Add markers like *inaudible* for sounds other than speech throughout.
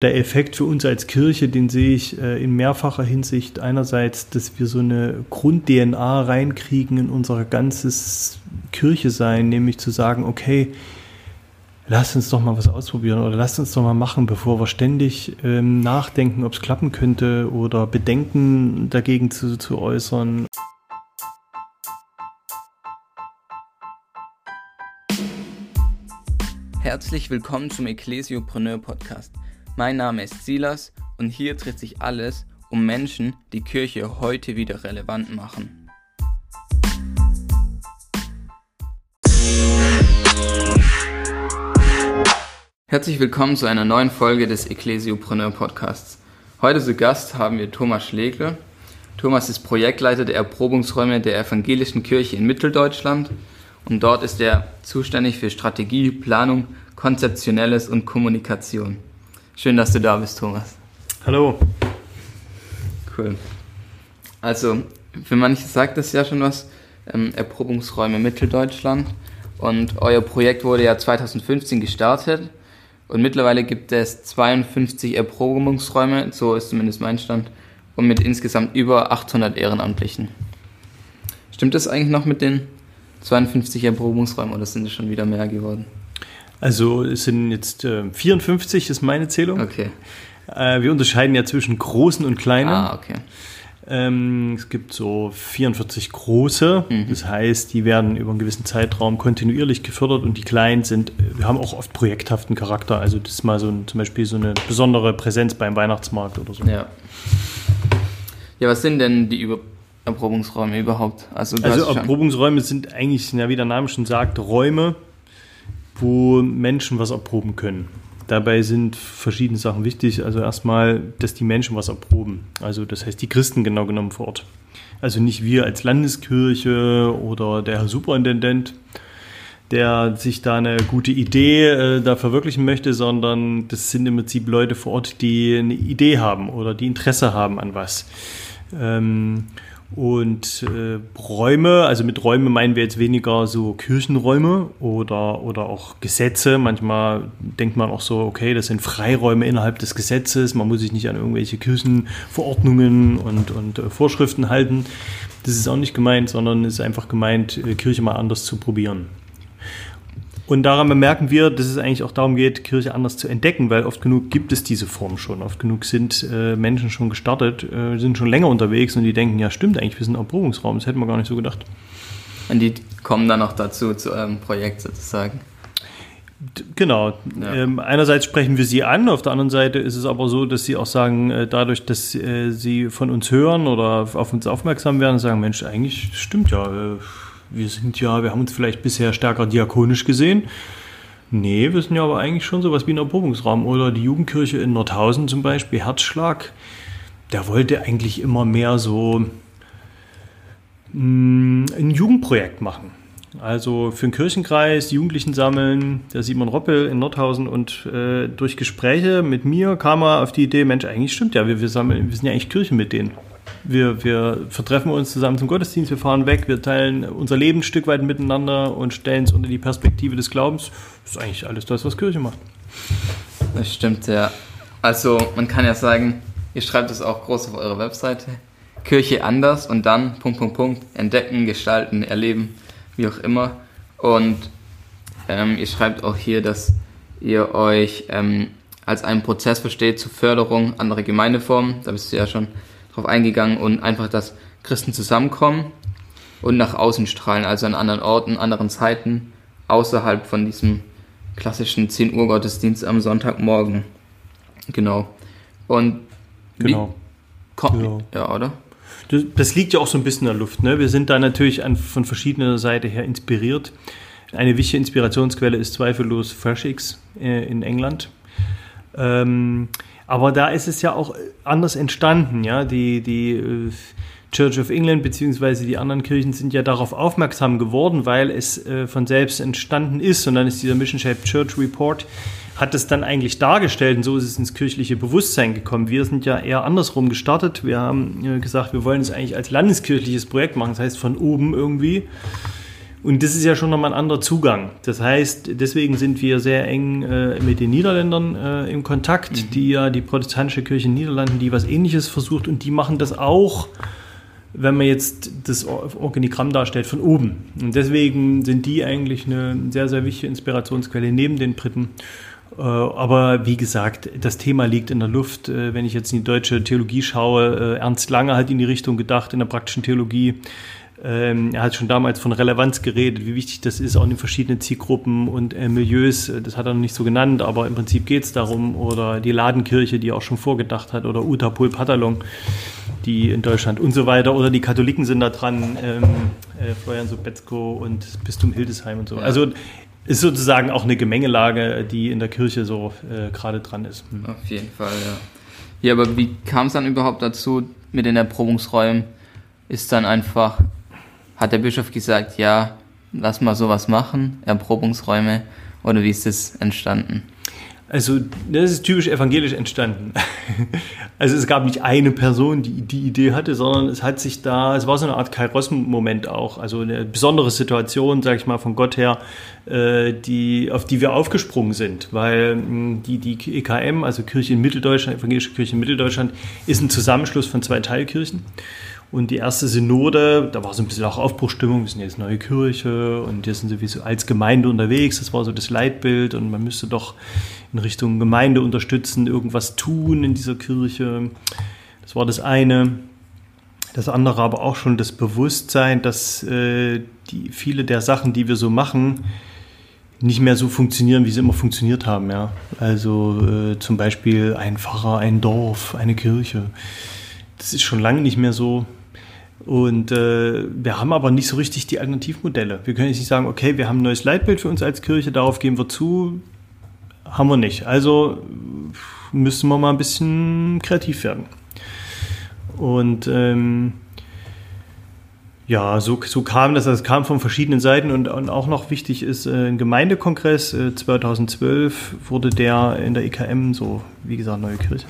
Der Effekt für uns als Kirche, den sehe ich äh, in mehrfacher Hinsicht. Einerseits, dass wir so eine Grund-DNA reinkriegen in unser ganzes Kirche sein, nämlich zu sagen, okay, lasst uns doch mal was ausprobieren oder lasst uns doch mal machen, bevor wir ständig ähm, nachdenken, ob es klappen könnte oder Bedenken dagegen zu, zu äußern. Herzlich willkommen zum Ecclesiopreneur Podcast. Mein Name ist Silas und hier dreht sich alles um Menschen, die Kirche heute wieder relevant machen. Herzlich willkommen zu einer neuen Folge des Ecclesiopreneur Podcasts. Heute zu Gast haben wir Thomas Schlegel. Thomas ist Projektleiter der Erprobungsräume der Evangelischen Kirche in Mitteldeutschland und dort ist er zuständig für Strategie, Planung, Konzeptionelles und Kommunikation. Schön, dass du da bist, Thomas. Hallo. Cool. Also, für manche sagt das ja schon was, ähm, Erprobungsräume Mitteldeutschland. Und euer Projekt wurde ja 2015 gestartet. Und mittlerweile gibt es 52 Erprobungsräume, so ist zumindest mein Stand, und mit insgesamt über 800 Ehrenamtlichen. Stimmt das eigentlich noch mit den 52 Erprobungsräumen oder sind es schon wieder mehr geworden? Also es sind jetzt äh, 54 ist meine Zählung. Okay. Äh, wir unterscheiden ja zwischen großen und kleinen. Ah, okay. Ähm, es gibt so 44 große, Mhm. das heißt, die werden über einen gewissen Zeitraum kontinuierlich gefördert und die kleinen sind, wir haben auch oft projekthaften Charakter. Also das ist mal so ein, zum Beispiel so eine besondere Präsenz beim Weihnachtsmarkt oder so. Ja. Ja, was sind denn die Über Erprobungsräume überhaupt? Also, Also Erprobungsräume sind eigentlich, ja, wie der Name schon sagt, Räume, wo Menschen was erproben können. Dabei sind verschiedene Sachen wichtig. Also erstmal, dass die Menschen was erproben. Also das heißt die Christen genau genommen vor Ort. Also nicht wir als Landeskirche oder der Herr Superintendent, der sich da eine gute Idee äh, da verwirklichen möchte, sondern das sind im Prinzip Leute vor Ort, die eine Idee haben oder die Interesse haben an was. Ähm, und äh, Räume, also mit Räume meinen wir jetzt weniger so Kirchenräume oder, oder auch Gesetze. Manchmal denkt man auch so, okay, das sind Freiräume innerhalb des Gesetzes. Man muss sich nicht an irgendwelche Kirchenverordnungen und, und äh, Vorschriften halten. Das ist auch nicht gemeint, sondern es ist einfach gemeint, äh, Kirche mal anders zu probieren. Und daran bemerken wir, dass es eigentlich auch darum geht, Kirche anders zu entdecken, weil oft genug gibt es diese Form schon. Oft genug sind äh, Menschen schon gestartet, äh, sind schon länger unterwegs und die denken, ja stimmt eigentlich, wir sind ein Erprobungsraum. Das hätten wir gar nicht so gedacht. Und die kommen dann noch dazu, zu eurem Projekt sozusagen. Genau. Ja. Ähm, einerseits sprechen wir sie an, auf der anderen Seite ist es aber so, dass sie auch sagen, äh, dadurch, dass äh, sie von uns hören oder auf uns aufmerksam werden, sagen, Mensch, eigentlich stimmt ja, äh, wir sind ja, wir haben uns vielleicht bisher stärker diakonisch gesehen. Nee, wir sind ja aber eigentlich schon sowas wie ein Erprobungsraum. Oder die Jugendkirche in Nordhausen zum Beispiel, Herzschlag, der wollte eigentlich immer mehr so mh, ein Jugendprojekt machen. Also für den Kirchenkreis, Jugendlichen sammeln, der Simon Roppel in Nordhausen und äh, durch Gespräche mit mir kam er auf die Idee, Mensch, eigentlich stimmt ja, wir, wir, sammeln, wir sind ja eigentlich Kirche mit denen. Wir, wir vertreffen uns zusammen zum Gottesdienst, wir fahren weg, wir teilen unser Leben ein Stück weit miteinander und stellen es unter die Perspektive des Glaubens. Das ist eigentlich alles das, was Kirche macht. Das stimmt, ja. Also, man kann ja sagen, ihr schreibt es auch groß auf eurer Webseite. Kirche anders und dann, Punkt, Punkt, Punkt, entdecken, gestalten, erleben, wie auch immer. Und ähm, ihr schreibt auch hier, dass ihr euch ähm, als einen Prozess versteht zur Förderung anderer Gemeindeformen. Da bist du ja schon drauf eingegangen und einfach, dass Christen zusammenkommen und nach außen strahlen, also an anderen Orten, anderen Zeiten, außerhalb von diesem klassischen 10 Uhr Gottesdienst am Sonntagmorgen. Genau. Und Genau. wie kommt, Ja. ja, oder? Das, das liegt ja auch so ein bisschen in der Luft. Ne? Wir sind da natürlich an, von verschiedener Seite her inspiriert. Eine wichtige Inspirationsquelle ist zweifellos FreshX äh, in England. Ähm, aber da ist es ja auch anders entstanden. Ja? Die, die äh, Church of England bzw. die anderen Kirchen sind ja darauf aufmerksam geworden, weil es äh, von selbst entstanden ist. Und dann ist dieser Mission Shaped Church Report hat es dann eigentlich dargestellt und so ist es ins kirchliche Bewusstsein gekommen. Wir sind ja eher andersrum gestartet. Wir haben äh, gesagt, wir wollen es eigentlich als landeskirchliches Projekt machen, das heißt von oben irgendwie. Und das ist ja schon nochmal ein anderer Zugang. Das heißt, deswegen sind wir sehr eng äh, mit den Niederländern äh, im Kontakt, mhm. die ja die protestantische Kirche in den Niederlanden, die was ähnliches versucht und die machen das auch, wenn man jetzt das Organigramm darstellt, von oben. Und deswegen sind die eigentlich eine sehr, sehr wichtige Inspirationsquelle neben den Briten. Äh, aber wie gesagt, das Thema liegt in der Luft. Äh, wenn ich jetzt in die deutsche Theologie schaue, äh, Ernst Lange hat in die Richtung gedacht, in der praktischen Theologie. Ähm, er hat schon damals von Relevanz geredet, wie wichtig das ist, auch in den verschiedenen Zielgruppen und äh, Milieus. Das hat er noch nicht so genannt, aber im Prinzip geht es darum. Oder die Ladenkirche, die auch schon vorgedacht hat, oder Uta Pol Patalong, die in Deutschland und so weiter. Oder die Katholiken sind da dran, ähm, äh, Florian Sobetzko und Bistum Hildesheim und so. Also ist sozusagen auch eine Gemengelage, die in der Kirche so äh, gerade dran ist. Hm. Auf jeden Fall, ja. Ja, aber wie kam es dann überhaupt dazu mit den Erprobungsräumen? Ist dann einfach hat der Bischof gesagt, ja, lass mal sowas machen, Erprobungsräume, oder wie ist das entstanden? Also, das ist typisch evangelisch entstanden. *laughs* Also, es gab nicht eine Person, die die Idee hatte, sondern es hat sich da, es war so eine Art Kairos-Moment auch, also eine besondere Situation, sage ich mal, von Gott her, äh, die, auf die wir aufgesprungen sind, weil hm, die, die EKM, also Kirche in Mitteldeutschland, Evangelische Kirche in Mitteldeutschland, ist ein Zusammenschluss von zwei Teilkirchen. Und die erste Synode, da war so ein bisschen auch Aufbruchstimmung, wir sind jetzt neue Kirche und wir sind sowieso als Gemeinde unterwegs, das war so das Leitbild und man müsste doch in Richtung Gemeinde unterstützen, irgendwas tun in dieser Kirche. Das war das eine. Das andere aber auch schon das Bewusstsein, dass äh, die, viele der Sachen, die wir so machen, nicht mehr so funktionieren, wie sie immer funktioniert haben. Ja? Also äh, zum Beispiel ein Pfarrer, ein Dorf, eine Kirche. Das ist schon lange nicht mehr so. Und äh, wir haben aber nicht so richtig die Alternativmodelle. Wir können jetzt nicht sagen, okay, wir haben ein neues Leitbild für uns als Kirche, darauf gehen wir zu. Haben wir nicht. Also müssen wir mal ein bisschen kreativ werden. Und ähm, ja, so, so kam das. Das kam von verschiedenen Seiten und, und auch noch wichtig ist äh, ein Gemeindekongress. Äh, 2012 wurde der in der EKM, so wie gesagt, neue Kirche.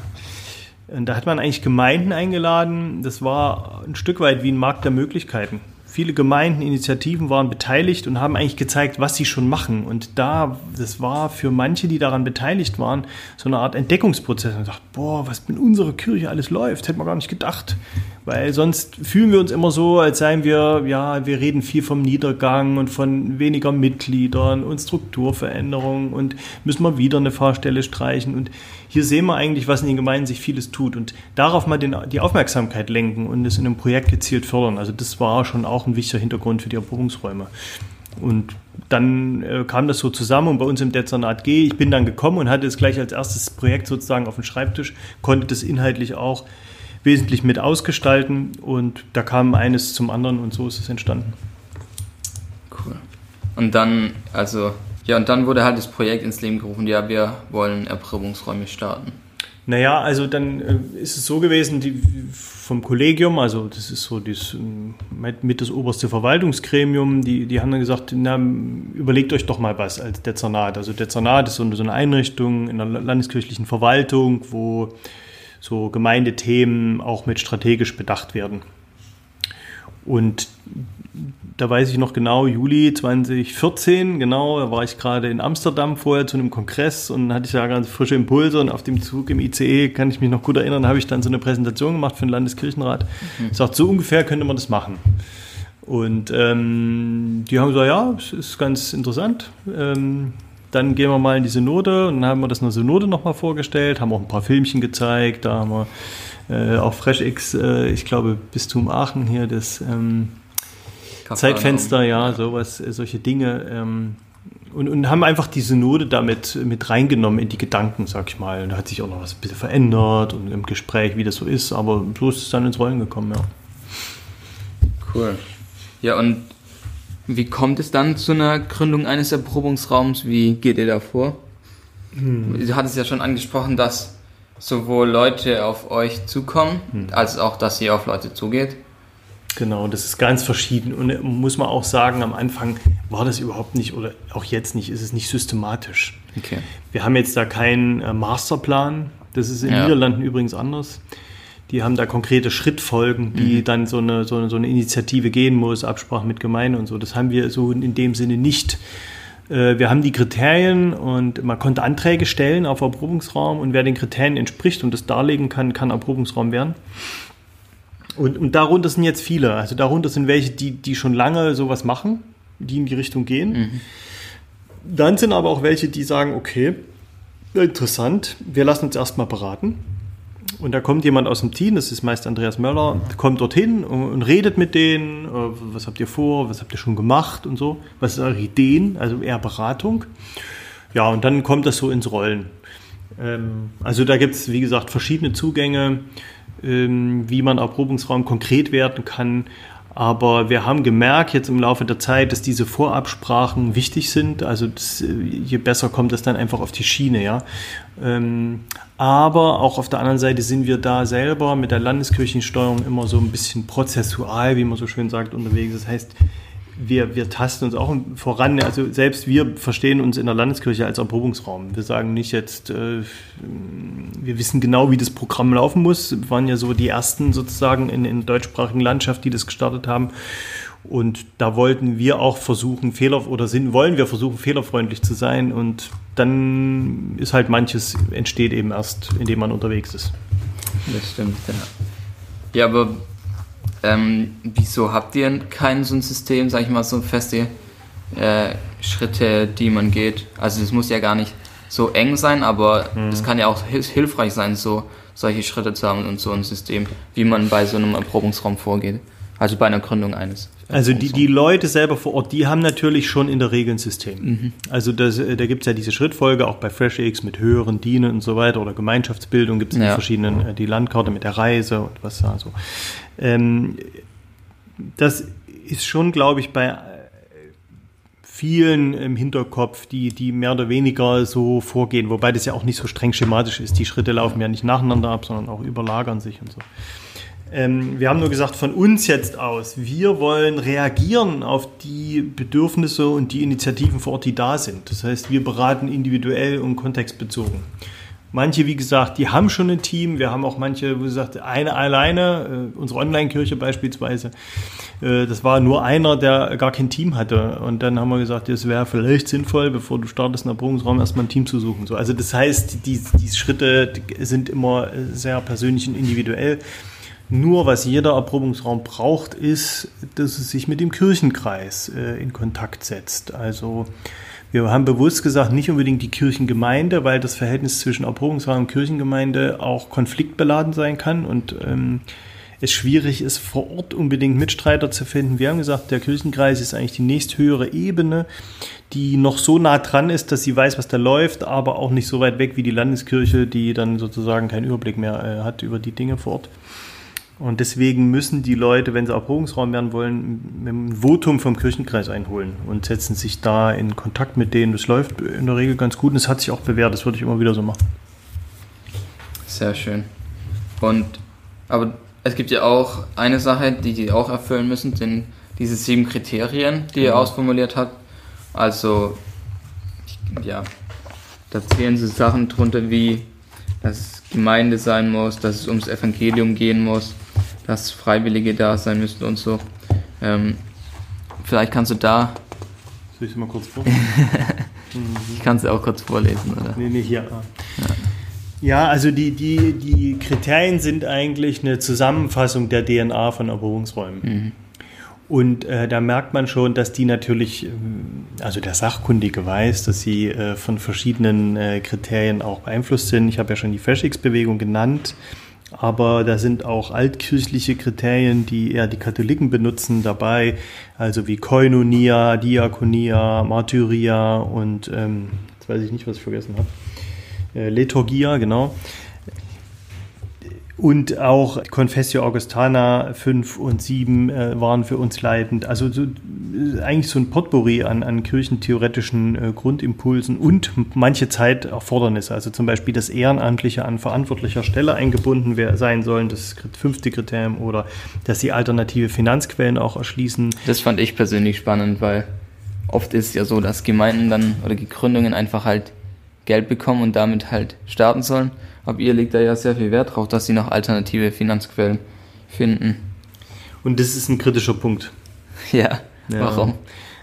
Da hat man eigentlich Gemeinden eingeladen. Das war ein Stück weit wie ein Markt der Möglichkeiten. Viele Gemeinden, Initiativen waren beteiligt und haben eigentlich gezeigt, was sie schon machen. Und da, das war für manche, die daran beteiligt waren, so eine Art Entdeckungsprozess. Man sagt, boah, was in unserer Kirche alles läuft, hätte man gar nicht gedacht. Weil sonst fühlen wir uns immer so, als seien wir, ja, wir reden viel vom Niedergang und von weniger Mitgliedern und Strukturveränderungen und müssen mal wieder eine Fahrstelle streichen. Und hier sehen wir eigentlich, was in den Gemeinden sich vieles tut und darauf mal den, die Aufmerksamkeit lenken und es in einem Projekt gezielt fördern. Also das war schon auch ein wichtiger Hintergrund für die Erprobungsräume. Und dann äh, kam das so zusammen und bei uns im Dezernat G, ich bin dann gekommen und hatte es gleich als erstes Projekt sozusagen auf dem Schreibtisch, konnte das inhaltlich auch wesentlich mit ausgestalten und da kam eines zum anderen und so ist es entstanden. Cool. Und dann, also, ja, und dann wurde halt das Projekt ins Leben gerufen, ja, wir wollen Erprobungsräume starten. Naja, also dann äh, ist es so gewesen, die, vom Kollegium, also das ist so das, äh, mit das oberste Verwaltungsgremium, die, die haben dann gesagt, na, überlegt euch doch mal was als Dezernat. Also Dezernat ist so eine, so eine Einrichtung in der landeskirchlichen Verwaltung, wo so Gemeindethemen auch mit strategisch bedacht werden. Und da weiß ich noch genau, Juli 2014, genau, da war ich gerade in Amsterdam vorher zu einem Kongress und hatte ich da ganz frische Impulse und auf dem Zug im ICE, kann ich mich noch gut erinnern, habe ich dann so eine Präsentation gemacht für den Landeskirchenrat. Mhm. Sagt, so ungefähr könnte man das machen. Und ähm, die haben gesagt, ja, es ist ganz interessant. Ähm, dann gehen wir mal in die Synode und dann haben wir das in der Synode nochmal vorgestellt, haben auch ein paar Filmchen gezeigt, da haben wir äh, auch FreshX, äh, ich glaube Bistum Aachen hier, das ähm, Zeitfenster, ja, sowas, äh, solche Dinge. Ähm, und, und, haben einfach die Synode damit mit reingenommen in die Gedanken, sag ich mal. Und da hat sich auch noch was ein bisschen verändert und im Gespräch, wie das so ist, aber so ist es dann ins Rollen gekommen, ja. Cool. Ja, und wie kommt es dann zu einer Gründung eines Erprobungsraums? Wie geht ihr da vor? Hm. Du hattest ja schon angesprochen, dass sowohl Leute auf euch zukommen, hm. als auch, dass ihr auf Leute zugeht. Genau, das ist ganz verschieden. Und äh, muss man auch sagen, am Anfang war das überhaupt nicht, oder auch jetzt nicht, ist es nicht systematisch. Okay. Wir haben jetzt da keinen äh, Masterplan. Das ist in den ja. Niederlanden übrigens anders. Die haben da konkrete Schrittfolgen, die mhm. dann so eine, so, eine, so eine Initiative gehen muss, Absprache mit Gemeinde und so. Das haben wir so in dem Sinne nicht. Äh, wir haben die Kriterien und man konnte Anträge stellen auf Erprobungsraum und wer den Kriterien entspricht und das darlegen kann, kann Erprobungsraum werden. Und, und darunter sind jetzt viele. Also darunter sind welche, die, die schon lange sowas machen, die in die Richtung gehen. Mhm. Dann sind aber auch welche, die sagen, okay, interessant, wir lassen uns erstmal beraten. Und da kommt jemand aus dem Team, das ist meist Andreas Möller, kommt dorthin und, redet mit denen, äh, was habt ihr vor, was habt ihr schon gemacht und so, was sind eure Ideen, also eher Beratung. Ja, und dann kommt das so ins Rollen. Ähm, also da gibt es, wie gesagt, verschiedene Zugänge, ähm, wie man Erprobungsraum konkret werden kann. Aber wir haben gemerkt jetzt im Laufe der Zeit, dass diese Vorabsprachen wichtig sind. Also das, je besser kommt das dann einfach auf die Schiene, ja. Ähm, aber auch auf der anderen Seite sind wir da selber mit der Landeskirchensteuerung immer so ein bisschen prozessual, wie man so schön sagt, unterwegs. Das heißt, wir, wir tasten uns auch voran. Also selbst wir verstehen uns in der Landeskirche als Erprobungsraum. Wir sagen nicht jetzt, äh, wir wissen genau, wie das Programm laufen muss. Wir waren ja so die ersten sozusagen in, in deutschsprachigen Landschaft, die das gestartet haben. Und da wollten wir auch versuchen, Fehler oder sind, wollen wir versuchen, fehlerfreundlich zu sein. Und dann ist halt manches entsteht eben erst, indem man unterwegs ist. Das stimmt, ja. Ja, aber ähm, wieso habt ihr kein so ein System, sag ich mal, so feste äh, Schritte, die man geht? Also es muss ja gar nicht so eng sein, aber es mhm. kann ja auch hilfreich sein, so solche Schritte zu haben und so ein System, wie man bei so einem Erprobungsraum vorgeht. Also bei einer Gründung eines. Also die, die Leute selber vor Ort, die haben natürlich schon in der Regel ein System. Mhm. Also das, äh, da gibt es ja diese Schrittfolge, auch bei FreshX mit höheren Dienen und so weiter oder Gemeinschaftsbildung gibt es ja. die verschiedenen, äh, die Landkarte mit der Reise und was da so. Ähm, das ist schon, glaube ich, bei vielen im Hinterkopf, die, die mehr oder weniger so vorgehen, wobei das ja auch nicht so streng schematisch ist. Die Schritte laufen ja nicht nacheinander ab, sondern auch überlagern sich und so. Ähm, wir haben nur gesagt, von uns jetzt aus, wir wollen reagieren auf die Bedürfnisse und die Initiativen vor Ort, die da sind. Das heißt, wir beraten individuell und kontextbezogen. Manche, wie gesagt, die haben schon ein Team. Wir haben auch manche, wo gesagt, eine alleine, äh, unsere Online-Kirche beispielsweise, äh, das war nur einer, der gar kein Team hatte. Und dann haben wir gesagt, es wäre vielleicht sinnvoll, bevor du startest, in der Prüfungsraum erstmal ein Team zu suchen. So, also das heißt, die, die Schritte sind immer sehr persönlich und individuell. Nur was jeder Erprobungsraum braucht, ist, dass es sich mit dem Kirchenkreis äh, in Kontakt setzt. Also wir haben bewusst gesagt, nicht unbedingt die Kirchengemeinde, weil das Verhältnis zwischen Erprobungsraum und Kirchengemeinde auch konfliktbeladen sein kann und ähm, es schwierig ist, vor Ort unbedingt Mitstreiter zu finden. Wir haben gesagt, der Kirchenkreis ist eigentlich die nächsthöhere Ebene, die noch so nah dran ist, dass sie weiß, was da läuft, aber auch nicht so weit weg wie die Landeskirche, die dann sozusagen keinen Überblick mehr äh, hat über die Dinge vor Ort. Und deswegen müssen die Leute, wenn sie Erprobungsraum werden wollen, ein Votum vom Kirchenkreis einholen und setzen sich da in Kontakt mit denen. Das läuft in der Regel ganz gut und es hat sich auch bewährt. Das würde ich immer wieder so machen. Sehr schön. Und aber es gibt ja auch eine Sache, die die auch erfüllen müssen, sind diese sieben Kriterien, die ihr mhm. ausformuliert habt. Also ja, da zählen so Sachen drunter wie, dass es Gemeinde sein muss, dass es ums Evangelium gehen muss, dass Freiwillige da sein müssen und so. Ähm, vielleicht kannst du da. Soll ich es mal kurz vor? *laughs* ich kann es auch kurz vorlesen, oder? Nee, nee, hier. Ja. Ja, also die, die, die Kriterien sind eigentlich eine Zusammenfassung der DNA von Erprobungsräumen. Mhm. Und äh, da merkt man schon, dass die natürlich, ähm, also der Sachkundige weiß, dass sie äh, von verschiedenen äh, Kriterien auch beeinflusst sind. Ich habe ja schon die Feschix-Bewegung genannt. Aber da sind auch altkirchliche Kriterien, die eher die Katholiken benutzen, dabei, also wie Koinonia, Diakonia, Martyria und ähm, jetzt weiß ich nicht, was ich vergessen habe. Äh, Liturgia, genau. Und auch Confessio Augustana 5 und 7 äh, waren für uns leitend. Also so, äh, eigentlich so ein Potpourri an, an kirchentheoretischen äh, Grundimpulsen und manche Zeit Erfordernisse. Also zum Beispiel das Ehrenamtliche an verantwortlicher Stelle eingebunden sein sollen, das fünfte Kriterium, oder dass sie alternative Finanzquellen auch erschließen. Das fand ich persönlich spannend, weil oft ist ja so, dass Gemeinden dann oder die Gründungen einfach halt Geld bekommen und damit halt starten sollen Aber ihr legt da ja sehr viel Wert drauf, dass sie noch alternative Finanzquellen finden. Und das ist ein kritischer Punkt. *laughs* Ja, Ja. warum?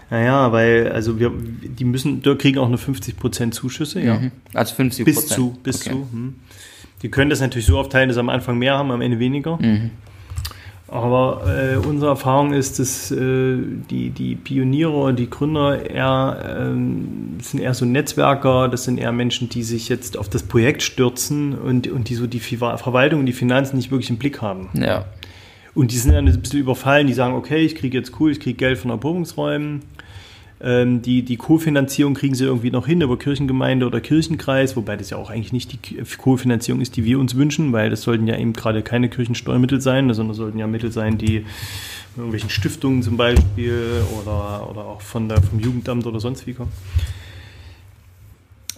Naja, weil, also wir, die müssen, da kriegen auch nur 50% Zuschüsse, ja. Mhm. Also 50 Bis zu, bis okay. zu. Hm. Die können das natürlich so aufteilen, dass sie am Anfang mehr haben, am Ende weniger. Mhm. Aber äh, unsere Erfahrung ist, dass äh, die, die Pioniere, die Gründer eher, ähm, sind eher so Netzwerker, das sind eher Menschen, die sich jetzt auf das Projekt stürzen und, und die so die Verwaltung und die Finanzen nicht wirklich im Blick haben. Ja. Und die sind dann ein bisschen überfallen, die sagen, okay, ich kriege jetzt cool, ich kriege Geld von Erprobungsräumen. Ähm, die, die Co-Finanzierung kriegen sie irgendwie noch hin über Kirchengemeinde oder Kirchenkreis, wobei das ja auch eigentlich nicht die Co-Finanzierung ist, die wir uns wünschen, weil das sollten ja eben gerade keine Kirchensteuermittel sein, sondern sollten ja Mittel sein, die irgendwelchen Stiftungen zum Beispiel oder, oder auch von der, vom Jugendamt oder sonst wie kommen.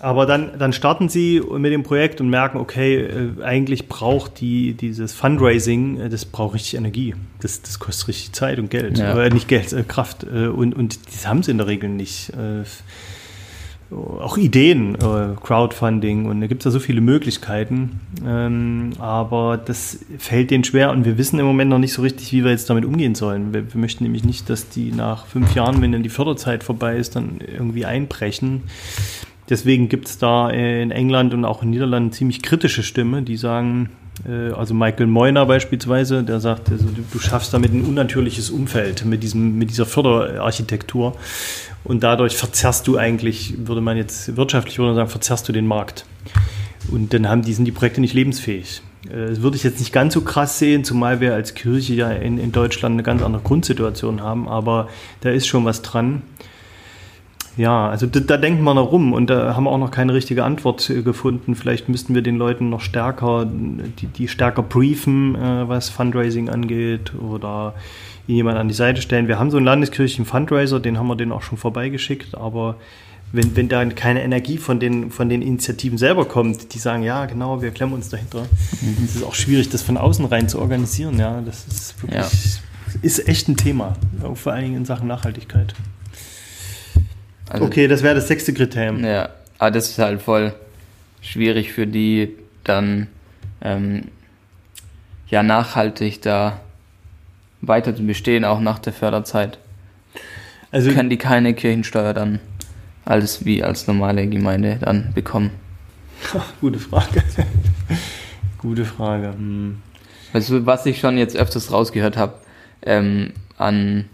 Aber dann, dann starten sie mit dem Projekt und merken, okay, äh, eigentlich braucht die, dieses Fundraising, äh, das braucht richtig Energie. Das, das kostet richtig Zeit und Geld. Ja. Äh, nicht Geld, äh, Kraft. Und, und das haben sie in der Regel nicht. Äh, auch Ideen, Crowdfunding und da gibt es ja so viele Möglichkeiten. Ähm, aber das fällt denen schwer und wir wissen im Moment noch nicht so richtig, wie wir jetzt damit umgehen sollen. Wir, wir möchten nämlich nicht, dass die nach fünf Jahren, wenn dann die Förderzeit vorbei ist, dann irgendwie einbrechen. Deswegen gibt es da in England und auch in Niederlanden ziemlich kritische Stimme, die sagen, äh, also Michael Moyner beispielsweise, der sagt, also du, du schaffst damit ein unnatürliches Umfeld mit, diesem, mit dieser Förderarchitektur und dadurch verzerrst du eigentlich, würde man jetzt wirtschaftlich würde man sagen, verzerrst du den Markt. Und dann haben die, sind die Projekte nicht lebensfähig. Äh, Das würde ich jetzt nicht ganz so krass sehen, zumal wir als Kirche ja in, in Deutschland eine ganz andere Grundsituation haben, aber da ist schon was dran. Ja, also da, da denkt man noch rum und da haben wir auch noch keine richtige Antwort äh, gefunden. Vielleicht müssten wir den Leuten noch stärker, die, die stärker briefen, äh, was Fundraising angeht oder ihnen jemand an die Seite stellen. Wir haben so einen landeskirchlichen Fundraiser, den haben wir den auch schon vorbeigeschickt, aber wenn, wenn da keine Energie von den, von den Initiativen selber kommt, die sagen, ja, genau, wir klemmen uns dahinter, es ist auch schwierig, das von außen rein zu organisieren. Ja, das ist wirklich, Ja. ist echt ein Thema, vor allen Dingen in Sachen Nachhaltigkeit. Also, Okay, das wäre das sechste Kriterium. Ja, aber das ist halt voll schwierig für die dann ähm, ja nachhaltig da weiter zu bestehen, auch nach der Förderzeit. Also, Können die keine Kirchensteuer dann alles wie als normale Gemeinde dann bekommen? *laughs* gute Frage. *laughs* gute Frage. Hm. Also was ich schon jetzt öfters rausgehört habe ähm, an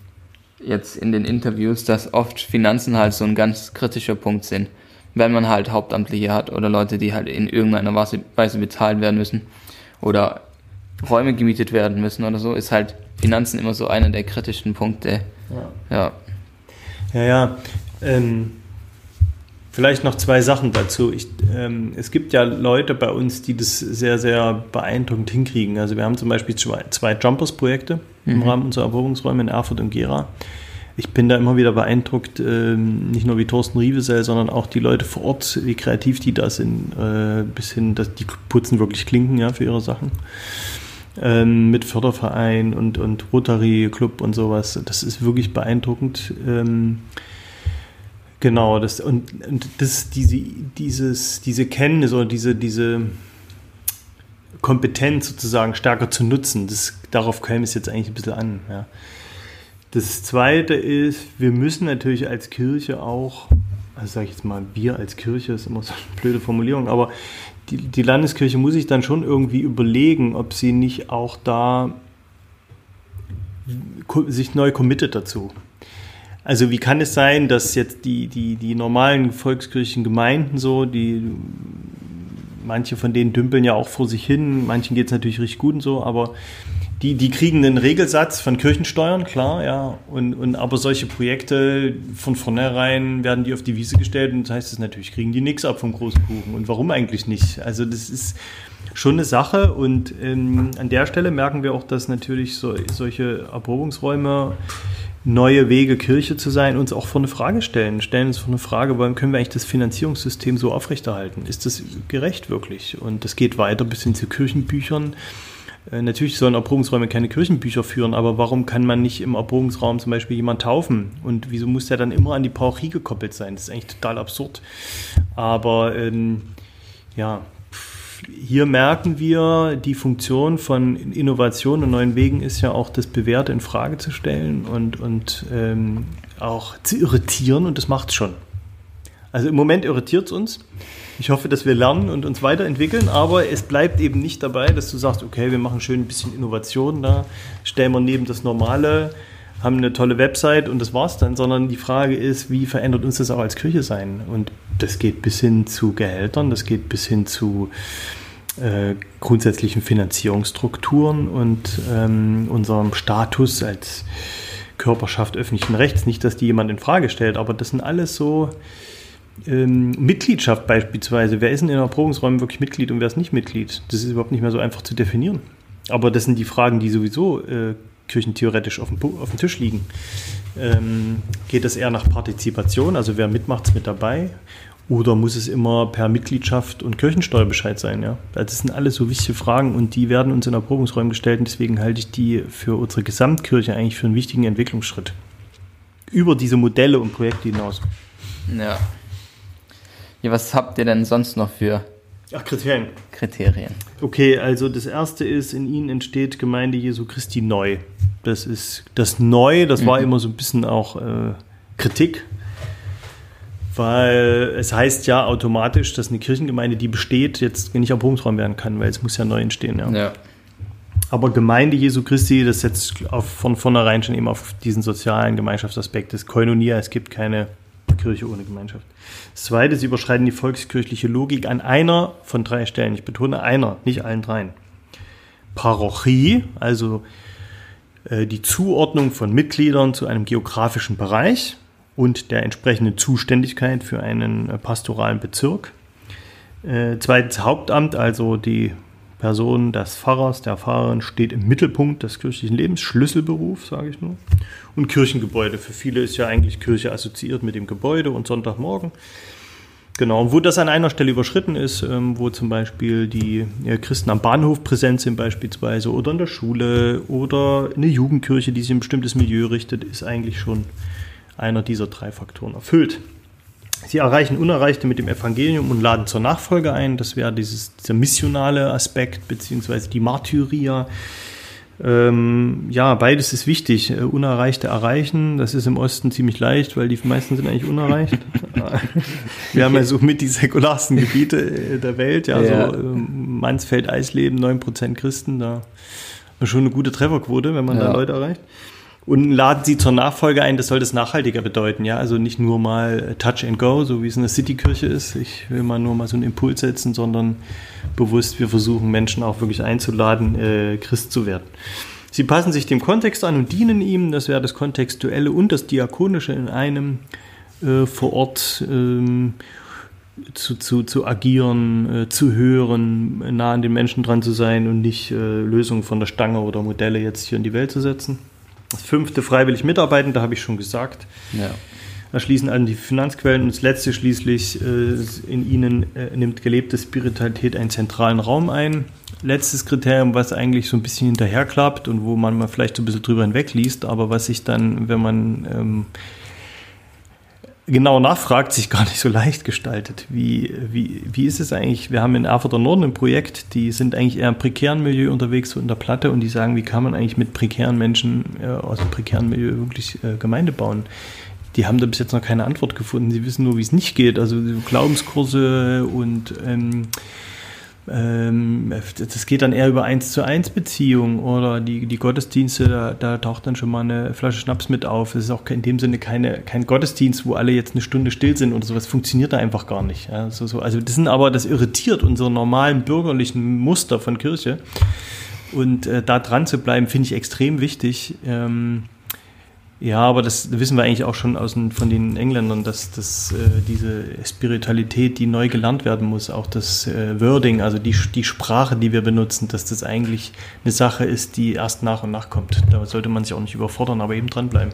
jetzt in den Interviews, dass oft Finanzen halt so ein ganz kritischer Punkt sind, wenn man halt Hauptamtliche hat oder Leute, die halt in irgendeiner Weise bezahlt werden müssen oder Räume gemietet werden müssen oder so, ist halt Finanzen immer so einer der kritischen Punkte. Ja, Ja, ja. Ähm, vielleicht noch zwei Sachen dazu. Ich, ähm, es gibt ja Leute bei uns, die das sehr, sehr beeindruckend hinkriegen. Also wir haben zum Beispiel zwei, zwei Jumpers-Projekte im Rahmen unserer Erprobungsräume in Erfurt und Gera. Ich bin da immer wieder beeindruckt, ähm, nicht nur wie Thorsten Rievesel, sondern auch die Leute vor Ort, wie kreativ die da sind, äh, bis hin, dass die putzen wirklich Klinken ja, für ihre Sachen. Ähm, mit Förderverein und, und Rotary Club und sowas. Das ist wirklich beeindruckend. Ähm, genau, das, und, und das, diese, dieses, diese Kenntnis oder diese, diese Kompetenz sozusagen stärker zu nutzen, das, darauf käme es jetzt eigentlich ein bisschen an. Ja. Das Zweite ist, wir müssen natürlich als Kirche auch, also sage ich jetzt mal, wir als Kirche ist immer so eine blöde Formulierung, aber die, die Landeskirche muss sich dann schon irgendwie überlegen, ob sie nicht auch da sich neu committet dazu. Also wie kann es sein, dass jetzt die, die, die normalen volkskirchlichen Gemeinden so, die manche von denen dümpeln ja auch vor sich hin, manchen geht es natürlich richtig gut und so, aber die, die kriegen einen Regelsatz von Kirchensteuern, klar, ja, und, und aber solche Projekte von vornherein werden die auf die Wiese gestellt und das heißt es natürlich, kriegen die nichts ab vom großen Kuchen. Und warum eigentlich nicht? Also das ist schon eine Sache und ähm, an der Stelle merken wir auch, dass natürlich so, solche Erprobungsräume neue Wege, Kirche zu sein, uns auch vor eine Frage stellen. Stellen uns vor eine Frage, warum können wir eigentlich das Finanzierungssystem so aufrechterhalten? Ist das gerecht wirklich? Und das geht weiter bis hin zu Kirchenbüchern. Äh, Natürlich sollen Erprobungsräume keine Kirchenbücher führen, aber warum kann man nicht im Erprobungsraum zum Beispiel jemand taufen? Und wieso muss der dann immer an die Parochie gekoppelt sein? Das ist eigentlich total absurd. Aber ähm, ja, hier merken wir, die Funktion von Innovation und neuen Wegen ist ja auch das Bewährte in Frage zu stellen und, und ähm, auch zu irritieren und das macht es schon. Also im Moment irritiert es uns. Ich hoffe, dass wir lernen und uns weiterentwickeln, aber es bleibt eben nicht dabei, dass du sagst, okay, wir machen schön ein bisschen Innovation da, stellen wir neben das Normale, haben eine tolle Website und das war's dann, sondern die Frage ist, wie verändert uns das auch als Kirche sein? Und das geht bis hin zu Gehältern, das geht bis hin zu äh, grundsätzlichen Finanzierungsstrukturen und ähm, unserem Status als Körperschaft öffentlichen Rechts. Nicht, dass die jemand in Frage stellt, aber das sind alles so ähm, Mitgliedschaft beispielsweise. Wer ist denn in Erprobungsräumen wirklich Mitglied und wer ist nicht Mitglied? Das ist überhaupt nicht mehr so einfach zu definieren. Aber das sind die Fragen, die sowieso äh, kirchentheoretisch auf dem, auf dem Tisch liegen. Ähm, geht es eher nach Partizipation, also wer mitmacht, ist mit dabei? Oder muss es immer per Mitgliedschaft und Kirchensteuerbescheid sein? Ja? Das sind alles so wichtige Fragen und die werden uns in Erprobungsräumen gestellt und deswegen halte ich die für unsere Gesamtkirche eigentlich für einen wichtigen Entwicklungsschritt. Über diese Modelle und Projekte hinaus. Ja. Ja, was habt ihr denn sonst noch für Ach, Kriterien. Kriterien? Okay, also das erste ist, in ihnen entsteht Gemeinde Jesu Christi neu. Das ist das Neu, das mhm. war immer so ein bisschen auch äh, Kritik, weil es heißt ja automatisch, dass eine Kirchengemeinde, die besteht, jetzt nicht Erprobungsraum werden kann, weil es muss ja neu entstehen. Ja. ja. Aber Gemeinde Jesu Christi, das setzt auf, von vornherein schon eben auf diesen sozialen Gemeinschaftsaspekt des Koinonia. Es gibt keine Kirche ohne Gemeinschaft. Das zweite, sie überschreiten die volkskirchliche Logik an einer von drei Stellen. Ich betone einer, nicht allen dreien. Parochie, also äh, die Zuordnung von Mitgliedern zu einem geografischen Bereich und der entsprechenden Zuständigkeit für einen äh, pastoralen Bezirk. Äh, zweitens Hauptamt, also die Person des Pfarrers, der Pfarrerin steht im Mittelpunkt des kirchlichen Lebens, Schlüsselberuf, sage ich nur. Und Kirchengebäude. Für viele ist ja eigentlich Kirche assoziiert mit dem Gebäude und Sonntagmorgen. Genau, und wo das an einer Stelle überschritten ist, ähm, wo zum Beispiel die ja, Christen am Bahnhof präsent sind beispielsweise oder in der Schule oder eine Jugendkirche, die sich in ein bestimmtes Milieu richtet, ist eigentlich schon einer dieser drei Faktoren erfüllt. Sie erreichen Unerreichte mit dem Evangelium und laden zur Nachfolge ein. Das wäre dieses, dieser missionale Aspekt, beziehungsweise die Martyria. Ähm, ja, beides ist wichtig. Äh, Unerreichte erreichen, das ist im Osten ziemlich leicht, weil die meisten sind eigentlich unerreicht. *laughs* Wir haben ja so mit die säkularsten Gebiete äh, der Welt, ja, ja. so ähm, Mansfeld, Eisleben, 9% Christen, da schon eine gute Trefferquote, wenn man ja. da Leute erreicht und laden sie zur Nachfolge ein. Das soll das nachhaltiger bedeuten, ja. Also nicht nur mal Touch and Go, so wie es in der Citykirche ist. Ich will mal nur mal so einen Impuls setzen, sondern bewusst, wir versuchen Menschen auch wirklich einzuladen, äh, Christ zu werden. Sie passen sich dem Kontext an und dienen ihm. Das wäre das Kontextuelle und das Diakonische in einem äh, vor Ort. Ähm, zu, zu, zu agieren, äh, zu hören, nah an den Menschen dran zu sein und nicht äh, Lösungen von der Stange oder Modelle jetzt hier in die Welt zu setzen. Das fünfte freiwillig mitarbeiten, da habe ich schon gesagt. Ja. Erschließen an die Finanzquellen und das letzte schließlich, äh, in ihnen äh, nimmt gelebte Spiritualität einen zentralen Raum ein. Letztes Kriterium, was eigentlich so ein bisschen hinterherklappt und wo man mal vielleicht so ein bisschen drüber hinwegliest, aber was sich dann, wenn man ähm, genau nachfragt, sich gar nicht so leicht gestaltet. Wie, wie, wie ist es eigentlich? Wir haben in Erfurter Norden ein Projekt, die sind eigentlich eher im prekären Milieu unterwegs, so in der Platte, und die sagen, wie kann man eigentlich mit prekären Menschen äh, aus dem prekären Milieu wirklich äh, Gemeinde bauen? Die haben da bis jetzt noch keine Antwort gefunden. Sie wissen nur, wie es nicht geht. Also Glaubenskurse und ähm, das geht dann eher über 1 zu 1 Beziehungen oder die, die Gottesdienste, da, da, taucht dann schon mal eine Flasche Schnaps mit auf. Es ist auch in dem Sinne keine, kein Gottesdienst, wo alle jetzt eine Stunde still sind oder sowas, funktioniert da einfach gar nicht. Ja, so. Also das sind aber, das irritiert unsere normalen bürgerlichen Muster von Kirche. Und äh, da dran zu bleiben, finde ich extrem wichtig. Ähm, ja, aber das wissen wir eigentlich auch schon aus den, von den Engländern, dass, dass äh, diese Spiritualität, die neu gelernt werden muss, auch das äh, Wording, also die, die Sprache, die wir benutzen, dass das eigentlich eine Sache ist, die erst nach und nach kommt. Da sollte man sich auch nicht überfordern, aber eben dranbleiben.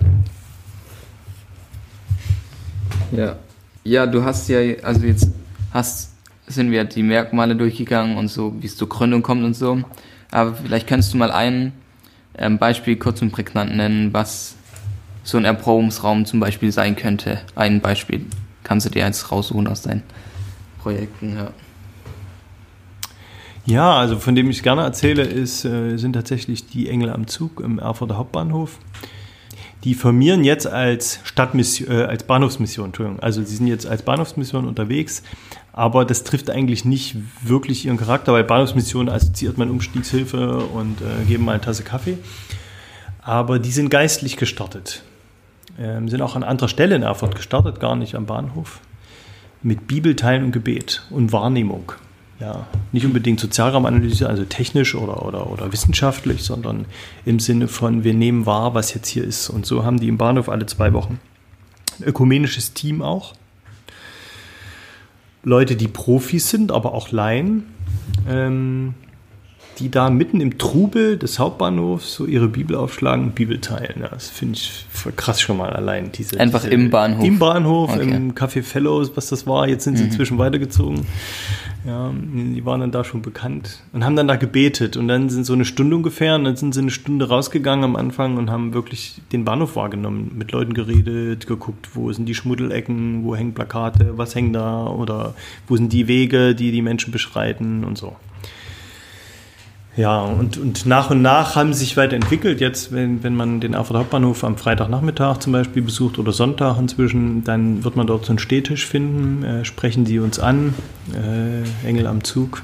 Ja. Ja, du hast ja, also jetzt hast, sind wir die Merkmale durchgegangen und so, wie es zur Gründung kommt und so. Aber vielleicht kannst du mal ein ähm, Beispiel kurz und prägnant nennen, was so ein Erprobungsraum zum Beispiel sein könnte. Ein Beispiel kannst du dir jetzt raussuchen aus deinen Projekten, ja. Ja, also von dem ich gerne erzähle, ist, äh, sind tatsächlich die Engel am Zug im Erfurter Hauptbahnhof. Die firmieren jetzt als Stadtmission, äh, als Bahnhofsmission, Entschuldigung. Also sie sind jetzt als Bahnhofsmission unterwegs, aber das trifft eigentlich nicht wirklich ihren Charakter, weil Bahnhofsmission assoziiert man Umstiegshilfe und äh, geben mal eine Tasse Kaffee. Aber die sind geistlich gestartet. Ähm, sind auch an anderer Stelle in Erfurt gestartet, gar nicht am Bahnhof. Mit Bibelteilen und Gebet und Wahrnehmung. Ja, nicht unbedingt Sozialraumanalyse, also technisch oder, oder, oder wissenschaftlich, sondern im Sinne von, wir nehmen wahr, was jetzt hier ist. Und so haben die im Bahnhof alle zwei Wochen. Ökumenisches Team auch. Leute, die Profis sind, aber auch Laien. Ähm, die da mitten im Trubel des Hauptbahnhofs so ihre Bibel aufschlagen und Bibel teilen. Das finde ich krass schon mal allein. Diese, Einfach diese, im Bahnhof? Im Bahnhof, okay. im Café Fellows, was das war. Jetzt sind sie mhm. inzwischen weitergezogen. Ja, die waren dann da schon bekannt und haben dann da gebetet. Und dann sind so eine Stunde ungefähr und dann sind sie eine Stunde rausgegangen am Anfang und haben wirklich den Bahnhof wahrgenommen, mit Leuten geredet, geguckt, wo sind die Schmuddelecken, wo hängen Plakate, was hängt da oder wo sind die Wege, die die Menschen beschreiten und so. Ja, und, und nach und nach haben sie sich weiterentwickelt. Jetzt, wenn, wenn man den Erfurt Hauptbahnhof am Freitagnachmittag zum Beispiel besucht oder Sonntag inzwischen, dann wird man dort so einen Stehtisch finden, äh, sprechen die uns an, äh, Engel am Zug,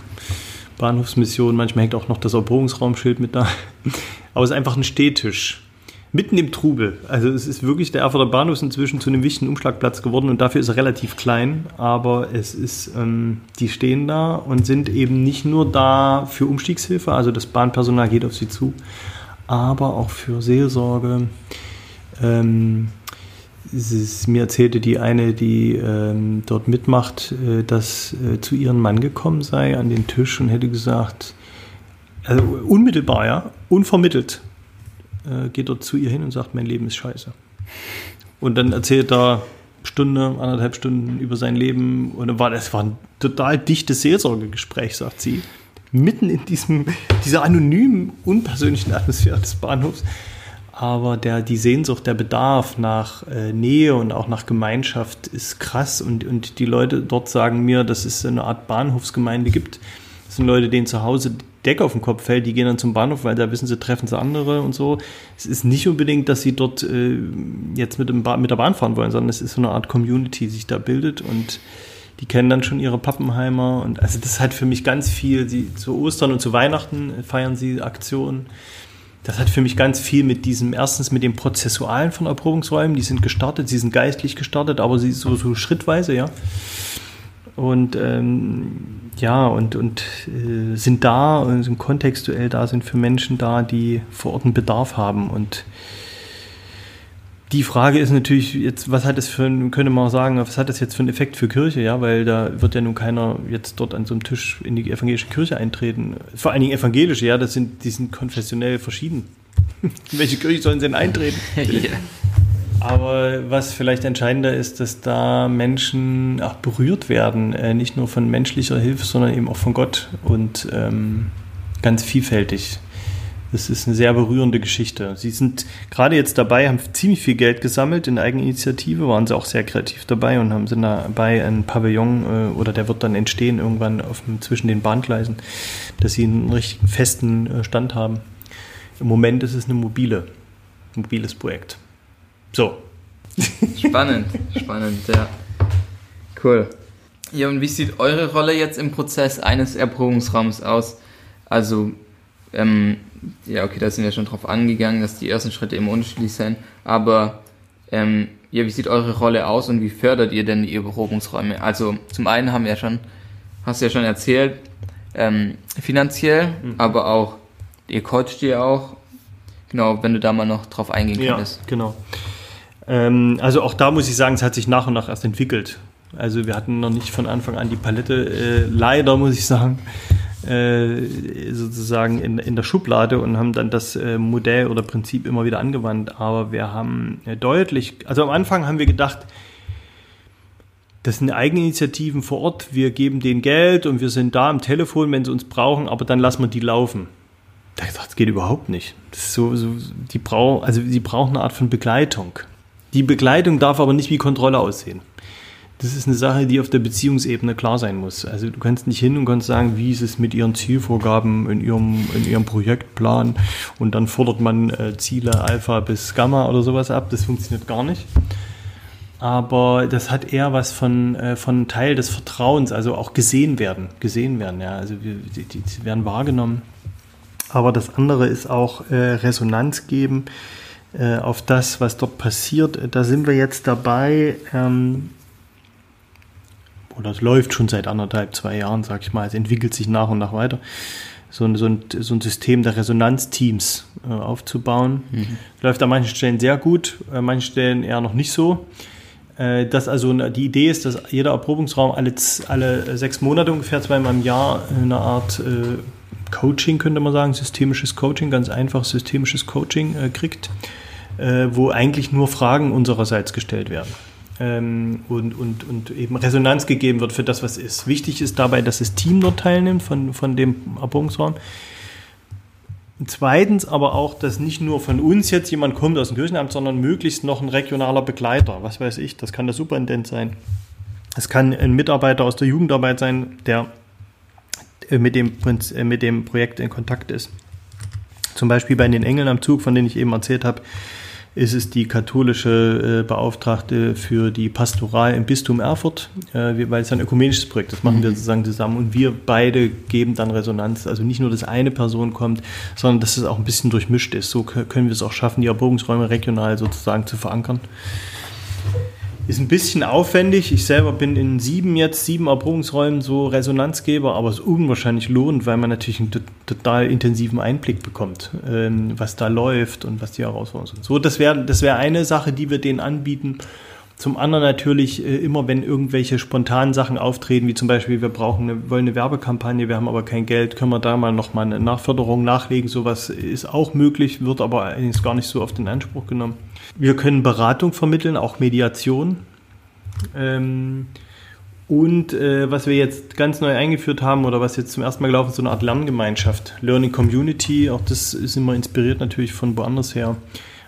Bahnhofsmission, manchmal hängt auch noch das Eroberungsraumschild mit da. *laughs* Aber es ist einfach ein Stehtisch mitten im Trubel. Also es ist wirklich, der Erfurter Bahnhof ist inzwischen zu einem wichtigen Umschlagplatz geworden und dafür ist er relativ klein, aber es ist, ähm, die stehen da und sind eben nicht nur da für Umstiegshilfe, also das Bahnpersonal geht auf sie zu, aber auch für Seelsorge. Ähm, ist, mir erzählte die eine, die ähm, dort mitmacht, äh, dass äh, zu ihrem Mann gekommen sei an den Tisch und hätte gesagt, also unmittelbar, ja, unvermittelt, äh, geht dort zu ihr hin und sagt, mein Leben ist scheiße. Und dann erzählt er Stunde, anderthalb Stunden über sein Leben und war das war ein total dichtes Seelsorgegespräch, sagt sie. Mitten in diesem, dieser anonymen, unpersönlichen Atmosphäre des Bahnhofs. Aber der, die Sehnsucht, der Bedarf nach äh, Nähe und auch nach Gemeinschaft ist krass. Und, und die Leute dort sagen mir, dass es eine Art Bahnhofsgemeinde gibt. Das sind Leute, denen zu Hause Decke auf den Kopf fällt, die gehen dann zum Bahnhof, weil da wissen sie, treffen sie andere und so. Es ist nicht unbedingt, dass sie dort äh, jetzt mit, dem mit der Bahn fahren wollen, sondern es ist so eine Art Community, die sich da bildet und die kennen dann schon ihre Pappenheimer und also das halt für mich ganz viel. Sie, zu Ostern und zu Weihnachten feiern sie Aktionen. Das hat für mich ganz viel mit diesem, erstens mit dem Prozessualen von Erprobungsräumen, die sind gestartet, sie sind geistlich gestartet, aber sie so, so schrittweise, ja. Und ähm, ja, und, und äh, sind da und sind kontextuell da, sind für Menschen da, die vor Ort einen Bedarf haben. Und die Frage ist natürlich jetzt, was hat das für ein, könnte man auch sagen, was hat das jetzt für einen Effekt für Kirche, ja, weil da wird ja nun keiner jetzt dort an so einem Tisch in die evangelische Kirche eintreten. Vor allen Dingen evangelische, ja, das sind, die sind konfessionell verschieden. In *laughs* welche Kirche sollen sie denn eintreten? *laughs* ja. Aber was vielleicht entscheidender ist, dass da Menschen auch berührt werden, äh, nicht nur von menschlicher Hilfe, sondern eben auch von Gott und ähm, ganz vielfältig. Das ist eine sehr berührende Geschichte. Sie sind gerade jetzt dabei, haben ziemlich viel Geld gesammelt in Eigeninitiative, waren sie auch sehr kreativ dabei und haben sind dabei ein Pavillon äh, oder der wird dann entstehen irgendwann auf, zwischen den Bahngleisen, dass sie einen richtigen festen äh, Stand haben. Im Moment ist es eine mobile, mobiles Projekt. So. Spannend, spannend, ja. Cool. Ja, und wie sieht eure Rolle jetzt im Prozess eines Erprobungsraums aus? Also, ähm, ja, okay, da sind wir schon drauf angegangen, dass die ersten Schritte immer unterschiedlich sind, aber ähm, ja, wie sieht eure Rolle aus und wie fördert ihr denn die Erprobungsräume? Also, zum einen haben wir schon, hast du ja schon erzählt, ähm, finanziell, mhm. aber auch, ihr coacht ihr auch. Genau, wenn du da mal noch drauf eingehen könntest. Ja, genau. Ähm, also auch da muss ich sagen, es hat sich nach und nach erst entwickelt. Also wir hatten noch nicht von Anfang an die Palette, äh, leider muss ich sagen, äh, sozusagen in, in der Schublade und haben dann das äh, Modell oder Prinzip immer wieder angewandt. Aber wir haben äh, deutlich, also am Anfang haben wir gedacht, das sind Eigeninitiativen vor Ort, wir geben denen Geld und wir sind da am Telefon, wenn sie uns brauchen, aber dann lassen wir die laufen. Das geht überhaupt nicht. Das so, so, die brauchen, also die brauchen eine Art von Begleitung. Die Begleitung darf aber nicht wie Kontrolle aussehen. Das ist eine Sache, die auf der Beziehungsebene klar sein muss. Also du kannst nicht hin und kannst sagen, wie ist es mit ihren Zielvorgaben in ihrem, in ihrem Projektplan und dann fordert man äh, Ziele Alpha bis Gamma oder sowas ab. Das funktioniert gar nicht. Aber das hat eher was von, äh, von Teil des Vertrauens, also auch gesehen werden. Gesehen werden, ja. Also wir, die, die werden wahrgenommen. Aber das andere ist auch äh, Resonanz geben äh, auf das, was dort passiert. Da sind wir jetzt dabei, ähm, oder es läuft schon seit anderthalb, zwei Jahren, sag ich mal. Es entwickelt sich nach und nach weiter. So ein, so ein, so ein System der Resonanzteams äh, aufzubauen. Mhm. Läuft an manchen Stellen sehr gut, an manchen Stellen eher noch nicht so. Äh, dass also die Idee ist, dass jeder Erprobungsraum alle, alle sechs Monate ungefähr zweimal im Jahr eine Art äh, Coaching, könnte man sagen, systemisches Coaching, ganz einfach systemisches Coaching äh, kriegt, äh, wo eigentlich nur Fragen unsererseits gestellt werden ähm, und, und, und eben Resonanz gegeben wird für das, was ist. Wichtig ist dabei, dass das Team dort teilnimmt von, von dem Erprobungsraum. Zweitens aber auch, dass nicht nur von uns jetzt jemand kommt aus dem Kirchenamt, sondern möglichst noch ein regionaler Begleiter. Was weiß ich, das kann der Superintendent sein. Es kann ein Mitarbeiter aus der Jugendarbeit sein, der äh, mit dem, äh, mit dem Projekt in Kontakt ist. Zum Beispiel bei den Engeln am Zug, von denen ich eben erzählt habe, ist es die katholische äh, Beauftragte für die Pastoral im Bistum Erfurt, äh, weil es ein ökumenisches Projekt ist. Das machen wir mhm. sozusagen zusammen und wir beide geben dann Resonanz. Also nicht nur, dass eine Person kommt, sondern dass es auch ein bisschen durchmischt ist. So können wir es auch schaffen, die Erprobungsräume regional sozusagen zu verankern. Ist ein bisschen aufwendig. Ich selber bin in sieben jetzt, sieben Erprobungsräumen so Resonanzgeber, aber es ist unwahrscheinlich lohnt, weil man natürlich einen total intensiven Einblick bekommt, ähm, was da läuft und was die Herausforderungen sind. So, das wäre das wär eine Sache, die wir denen anbieten. Zum anderen natürlich äh, immer, wenn irgendwelche spontanen Sachen auftreten, wie zum Beispiel, wir brauchen eine, wollen eine Werbekampagne, wir haben aber kein Geld, können wir da mal nochmal eine Nachförderung nachlegen. Sowas ist auch möglich, wird aber allerdings gar nicht so oft in Anspruch genommen. Wir können Beratung vermitteln, auch Mediation. Ähm, und äh, was wir jetzt ganz neu eingeführt haben oder was jetzt zum ersten Mal gelaufen ist, so eine Art Lerngemeinschaft, Learning Community. Auch das ist immer inspiriert natürlich von woanders her.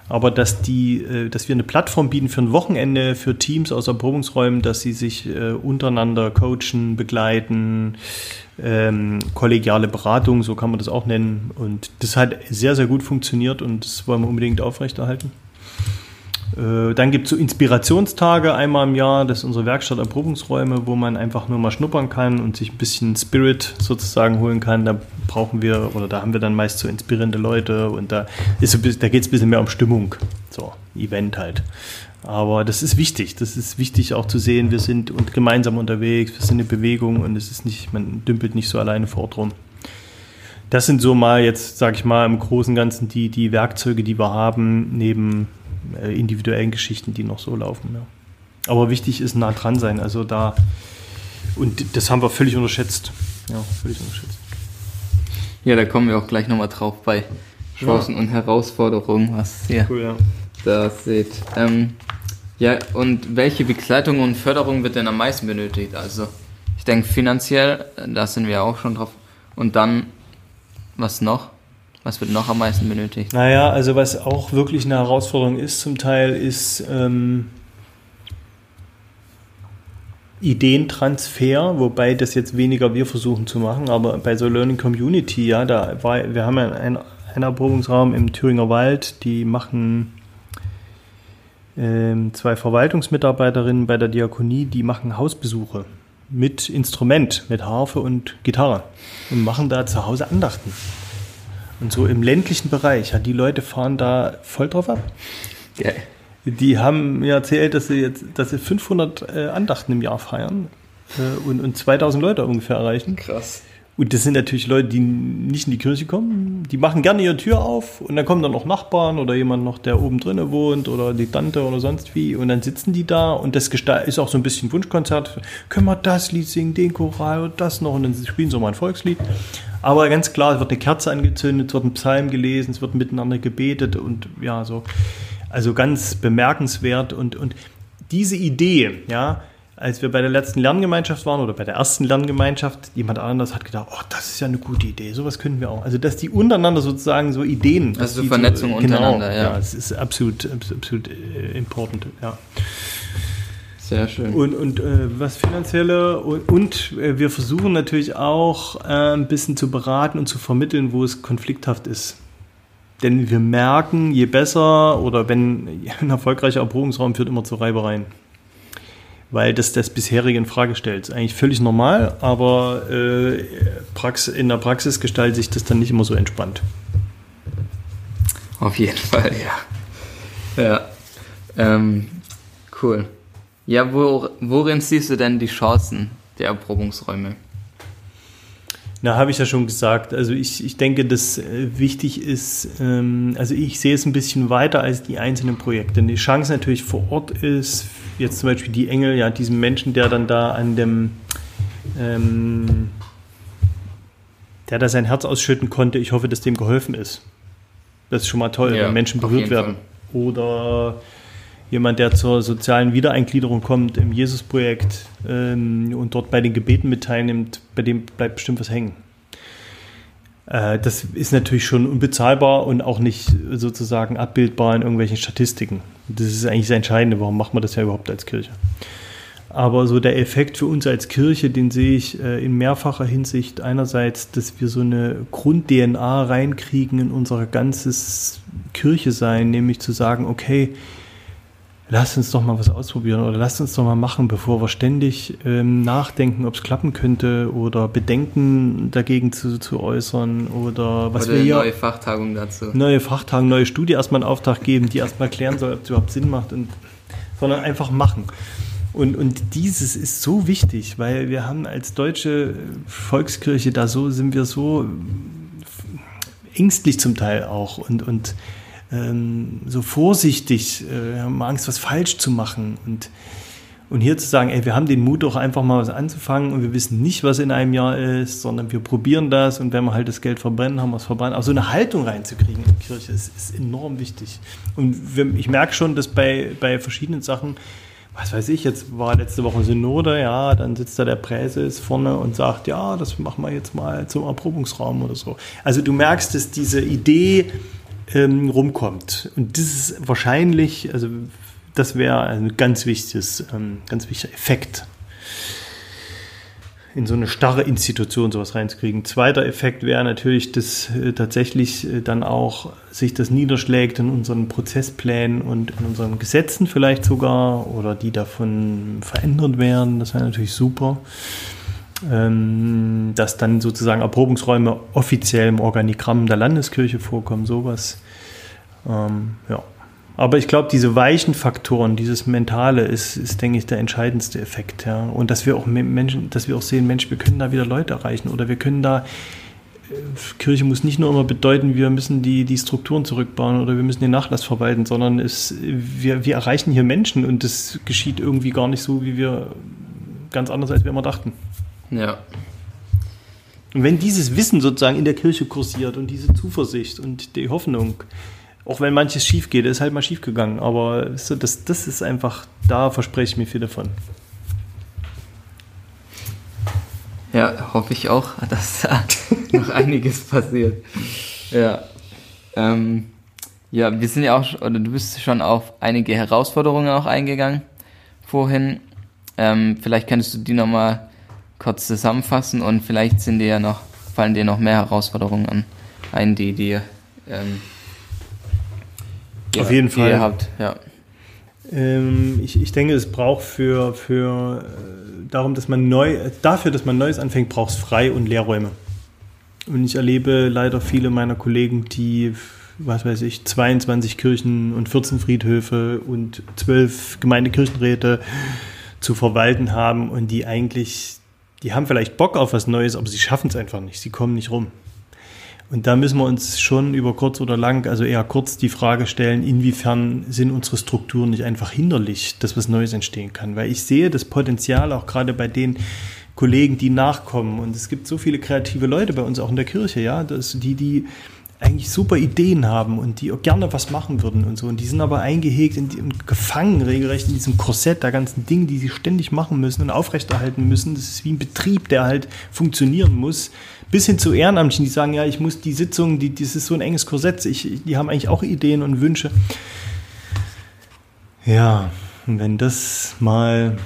Aber dass, die, äh, dass wir eine Plattform bieten für ein Wochenende für Teams aus Erprobungsräumen, dass sie sich äh, untereinander coachen, begleiten, ähm, kollegiale Beratung, so kann man das auch nennen. Und das hat sehr, sehr gut funktioniert und das wollen wir unbedingt aufrechterhalten. Äh, dann gibt es so Inspirationstage einmal im Jahr, das ist unsere Werkstatt Erprobungsräume, wo man einfach nur mal schnuppern kann und sich ein bisschen Spirit sozusagen holen kann. Da brauchen wir, oder da haben wir dann meist so inspirierende Leute und da, so, da geht es ein bisschen mehr um Stimmung, so Event halt. Aber das ist wichtig, das ist wichtig auch zu sehen, wir sind und gemeinsam unterwegs, wir sind eine Bewegung und es ist nicht, man dümpelt nicht so alleine fort rum. Das sind so mal jetzt, sag ich mal, im Großen und Ganzen die, die Werkzeuge, die wir haben, neben individuellen Geschichten, die noch so laufen. Ja. Aber wichtig ist nah dran sein. Also da, und das haben wir völlig unterschätzt. Ja, völlig unterschätzt. Ja, da kommen wir auch gleich nochmal drauf bei Chancen ja. und Herausforderungen, was ihr cool, ja. da seht. Ähm, ja, und welche Begleitung und Förderung wird denn am meisten benötigt? Also, ich denke finanziell, da sind wir auch schon drauf. Und dann, was noch? Was wird noch am meisten benötigt? Naja, also was auch wirklich eine Herausforderung ist zum Teil, ist ähm, Ideentransfer, wobei das jetzt weniger wir versuchen zu machen, aber bei so Learning Community, ja, da war, wir haben ja einen, einen Erprobungsraum im Thüringer Wald, die machen ähm, zwei Verwaltungsmitarbeiterinnen bei der Diakonie, die machen Hausbesuche mit Instrument, mit Harfe und Gitarre und machen da zu Hause Andachten. Und so im ländlichen Bereich, ja, die Leute fahren da voll drauf ab. Geil. Die haben mir erzählt, dass sie jetzt, dass sie 500 äh, Andachten im Jahr feiern äh, und, und 2000 Leute ungefähr erreichen. Krass. Und das sind natürlich Leute, die nicht in die Kirche kommen. Die machen gerne ihre Tür auf und dann kommen dann noch Nachbarn oder jemand noch, der oben drinnen wohnt oder die Tante oder sonst wie. Und dann sitzen die da und das ist auch so ein bisschen Wunschkonzert. Können wir das Lied singen, den Choral und das noch? Und dann spielen sie mal ein Volkslied. Aber ganz klar, es wird eine Kerze angezündet, es wird ein Psalm gelesen, es wird miteinander gebetet und ja, so. Also ganz bemerkenswert und, und diese Idee, ja, als wir bei der letzten Lerngemeinschaft waren oder bei der ersten Lerngemeinschaft, jemand anderes hat gedacht, oh, das ist ja eine gute Idee, sowas können wir auch. Also, dass die untereinander sozusagen so Ideen. Also Vernetzung so, genau, untereinander, ja. ja. es ist absolut, absolut, absolut äh, important, ja. Sehr schön. Und, und äh, was finanzielle und, und äh, wir versuchen natürlich auch äh, ein bisschen zu beraten und zu vermitteln, wo es konflikthaft ist. Denn wir merken, je besser oder wenn *laughs* ein erfolgreicher Erprobungsraum führt immer zu Reibereien. Weil das das bisherige in Frage stellt. Ist eigentlich völlig normal, aber äh, Prax in der Praxis gestaltet sich das dann nicht immer so entspannt. Auf jeden Fall, ja. Ja. Ähm, cool. Ja, wo, worin siehst du denn die Chancen der Erprobungsräume? Na, habe ich ja schon gesagt. Also ich, ich denke, dass äh, wichtig ist, ähm, also ich sehe es ein bisschen weiter als die einzelnen Projekte. Die Chance natürlich vor Ort ist, jetzt zum Beispiel die Engel, ja, diesem Menschen, der dann da an dem, ähm, der da sein Herz ausschütten konnte, ich hoffe, dass dem geholfen ist. Das ist schon mal toll, Ja, wenn Menschen berührt werden. Oder jemand, der zur sozialen Wiedereingliederung kommt im Jesus-Projekt ähm, und dort bei den Gebeten mit teilnimmt, bei dem bleibt bestimmt was hängen. Äh, das ist natürlich schon unbezahlbar und auch nicht sozusagen abbildbar in irgendwelchen Statistiken. Das ist eigentlich das Entscheidende, warum macht man das ja überhaupt als Kirche. Aber so der Effekt für uns als Kirche, den sehe ich äh, in mehrfacher Hinsicht. Einerseits, dass wir so eine Grund-DNA reinkriegen in unser ganzes Kirche sein, nämlich zu sagen, okay, lasst uns doch mal was ausprobieren oder lasst uns doch mal machen, bevor wir ständig ähm, nachdenken, ob es klappen könnte oder Bedenken dagegen zu, zu äußern oder was Oder wir hier neue Fachtagung dazu. neue Fachtagen, neue Studie erstmal einen Auftrag geben, die erstmal klären soll, ob es überhaupt Sinn macht, und, sondern einfach machen. Und, und dieses ist so wichtig, weil wir haben als deutsche Volkskirche da so, sind wir so ängstlich zum Teil auch und, und ähm, so vorsichtig, äh, haben Angst, was falsch zu machen. Und, und hier zu sagen, ey, wir haben den Mut doch einfach mal was anzufangen und wir wissen nicht, was in einem Jahr ist, sondern wir probieren das und wenn wir halt das Geld verbrennen, haben wir es verbrannt. Auch so eine Haltung reinzukriegen in die Kirche ist, ist enorm wichtig. Und ich merke schon, dass bei, bei verschiedenen Sachen, was weiß ich, jetzt war letzte Woche Synode, ja, dann sitzt da der Präses vorne und sagt, ja, das machen wir jetzt mal zum Erprobungsraum oder so. Also du merkst, dass diese Idee ähm, rumkommt. Und das ist wahrscheinlich, also das wäre ein ganz wichtiges, ähm, ganz wichtiger Effekt, in so eine starre Institution sowas reinzukriegen. Zweiter Effekt wäre natürlich, dass äh, tatsächlich äh, dann auch sich das niederschlägt in unseren Prozessplänen und in unseren Gesetzen vielleicht sogar oder die davon verändert werden. Das wäre natürlich super. Ähm, dass dann sozusagen Erprobungsräume offiziell im Organigramm der Landeskirche vorkommen, sowas. Ähm, ja. Aber ich glaube, diese weichen Faktoren, dieses Mentale ist, ist, denke ich, der entscheidendste Effekt. Ja. Und dass wir auch Menschen, dass wir auch sehen, Mensch, wir können da wieder Leute erreichen oder wir können da äh, Kirche muss nicht nur immer bedeuten, wir müssen die, die Strukturen zurückbauen oder wir müssen den Nachlass verwalten, sondern es, wir, wir erreichen hier Menschen und das geschieht irgendwie gar nicht so, wie wir ganz anders, als wir immer dachten. Ja. Und wenn dieses Wissen sozusagen in der Kirche kursiert und diese Zuversicht und die Hoffnung, auch wenn manches schief geht, ist halt mal schief gegangen, aber das, das ist einfach, da verspreche ich mir viel davon. Ja, hoffe ich auch, *laughs* dass da noch einiges passiert. Ja. Ähm, ja, wir sind ja auch, oder du bist schon auf einige Herausforderungen auch eingegangen vorhin. Ähm, vielleicht könntest du die nochmal kurz zusammenfassen und vielleicht sind dir ja noch, fallen dir noch mehr Herausforderungen an, ein, die dir ähm, Auf jeden Fall. ihr habt. Ja. Ähm, ich, ich denke, es braucht für, für äh, darum, dass man neu, dafür, dass man Neues anfängt, braucht es Frei- und Lehrräume. Und ich erlebe leider viele meiner Kollegen, die, was weiß ich, 22 Kirchen und 14 Friedhöfe und 12 Gemeindekirchenräte zu verwalten haben und die eigentlich, die haben vielleicht Bock auf was Neues, aber sie schaffen es einfach nicht. Sie kommen nicht rum. Und da müssen wir uns schon über kurz oder lang, also eher kurz die Frage stellen, inwiefern sind unsere Strukturen nicht einfach hinderlich, dass was Neues entstehen kann. Weil ich sehe das Potenzial auch gerade bei den Kollegen, die nachkommen. Und es gibt so viele kreative Leute bei uns auch in der Kirche, ja, dass die, die eigentlich super Ideen haben und die auch gerne was machen würden und so. Und die sind aber eingehegt und gefangen regelrecht in diesem Korsett der ganzen Dinge, die sie ständig machen müssen und aufrechterhalten müssen. Das ist wie ein Betrieb, der halt funktionieren muss. Bis hin zu Ehrenamtlichen, die sagen, ja, ich muss die Sitzung, die, das ist so ein enges Korsett. Ich, die haben eigentlich auch Ideen und Wünsche. Ja, wenn das mal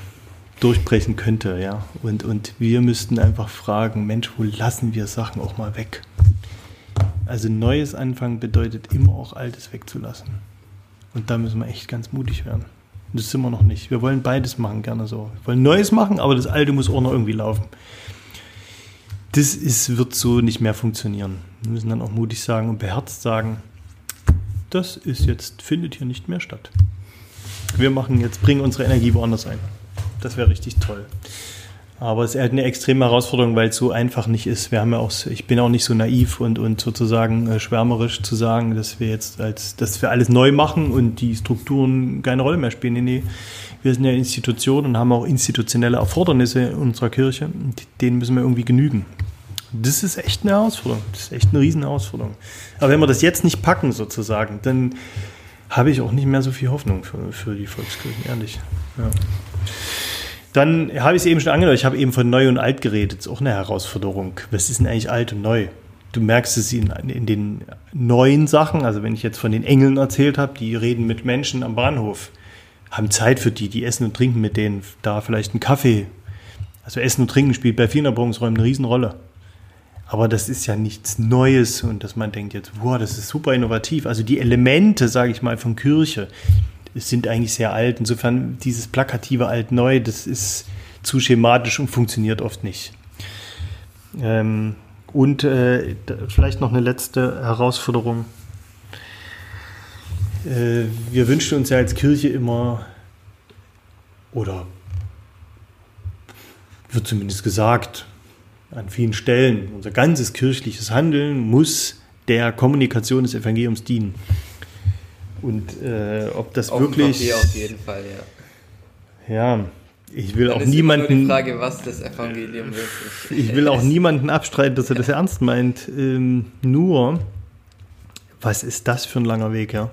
durchbrechen könnte, ja. Und, und wir müssten einfach fragen, Mensch, wo lassen wir Sachen auch mal weg? Also neues Anfangen bedeutet immer auch Altes wegzulassen. Und da müssen wir echt ganz mutig werden. Und das sind wir noch nicht. Wir wollen beides machen, gerne so. Wir wollen Neues machen, aber das Alte muss auch noch irgendwie laufen. Das ist, wird so nicht mehr funktionieren. Wir müssen dann auch mutig sagen und beherzt sagen, das ist jetzt, findet hier nicht mehr statt. Wir machen jetzt, bringen unsere Energie woanders ein. Das wäre richtig toll. Aber es ist halt eine extreme Herausforderung, weil es so einfach nicht ist. Wir haben ja auch, ich bin auch nicht so naiv und, und sozusagen äh, schwärmerisch zu sagen, dass wir jetzt als, dass wir alles neu machen und die Strukturen keine Rolle mehr spielen. Nee, nee. Wir sind ja Institution und haben auch institutionelle Erfordernisse in unserer Kirche. Denen müssen wir irgendwie genügen. Das ist echt eine Herausforderung. Das ist echt eine riesen Herausforderung. Aber wenn wir das jetzt nicht packen, sozusagen, dann habe ich auch nicht mehr so viel Hoffnung für, für die Volkskirchen, ehrlich. Ja. Dann habe ich es eben schon angedeutet, ich habe eben von neu und alt geredet. Das ist auch eine Herausforderung. Was ist denn eigentlich alt und neu? Du merkst es in, in den neuen Sachen, also wenn ich jetzt von den Engeln erzählt habe, die reden mit Menschen am Bahnhof, haben Zeit für die, die essen und trinken mit denen, da vielleicht einen Kaffee. Also Essen und Trinken spielt bei vielen Erbauungsräumen eine Riesenrolle. Aber das ist ja nichts Neues und dass man denkt jetzt, wow, das ist super innovativ. Also die Elemente, sage ich mal, von Kirche, sind eigentlich sehr alt. Insofern dieses plakative Alt-Neu, das ist zu schematisch und funktioniert oft nicht. Ähm, und äh, vielleicht noch eine letzte Herausforderung. Äh, wir wünschen uns ja als Kirche immer, oder wird zumindest gesagt, an vielen Stellen, unser ganzes kirchliches Handeln muss der Kommunikation des Evangeliums dienen. Und äh, ob das auf wirklich. auf jeden Fall, ja. Ja, ich will Dann auch niemanden. die Frage, was das Evangelium wirklich Ich will auch niemanden abstreiten, dass er das ernst meint. Ähm, nur, was ist das für ein langer Weg, ja?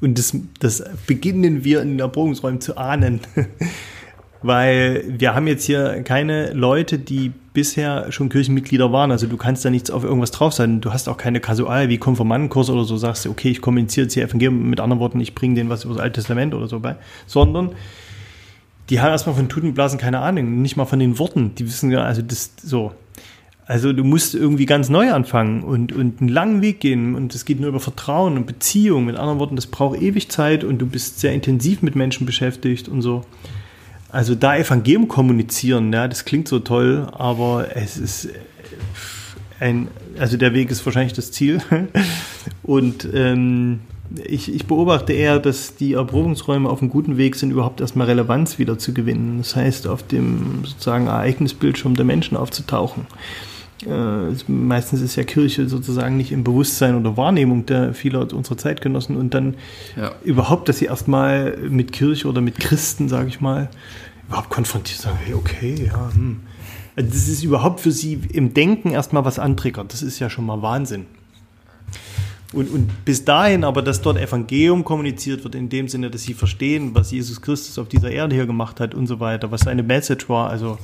Und das, das beginnen wir in den Erprobungsräumen zu ahnen. *laughs* Weil wir haben jetzt hier keine Leute, die bisher schon Kirchenmitglieder waren. Also du kannst da nichts auf irgendwas drauf sein. Du hast auch keine Kasual wie Konformantenkurs oder so, sagst du, okay, ich kommuniziere jetzt hier Evangelium, mit anderen Worten, ich bringe denen was über das Alte Testament oder so bei. Sondern die haben erstmal von Tutenblasen keine Ahnung, nicht mal von den Worten. Die wissen ja, also das so. Also du musst irgendwie ganz neu anfangen und, und einen langen Weg gehen und es geht nur über Vertrauen und Beziehung. Mit anderen Worten, das braucht ewig Zeit und du bist sehr intensiv mit Menschen beschäftigt und so. Also da Evangelium kommunizieren, ja, das klingt so toll, aber es ist ein, also der Weg ist wahrscheinlich das Ziel. *laughs* Und ähm, ich, ich, beobachte eher, dass die Erprobungsräume auf einem guten Weg sind, überhaupt erstmal Relevanz wieder zu gewinnen. Das heißt, auf dem sozusagen Ereignisbildschirm der Menschen aufzutauchen. Äh, meistens ist ja Kirche sozusagen nicht im Bewusstsein oder Wahrnehmung der vieler unserer Zeitgenossen und dann ja. überhaupt, dass sie erstmal mit Kirche oder mit Christen, sage ich mal, überhaupt konfrontiert sagen, hey, okay, ja, hm. Also das ist überhaupt für sie im Denken erstmal was antriggert. Das ist ja schon mal Wahnsinn. Und, und bis dahin aber, dass dort Evangelium kommuniziert wird, in dem Sinne, dass sie verstehen, was Jesus Christus auf dieser Erde hier gemacht hat und so weiter, was seine Message war, also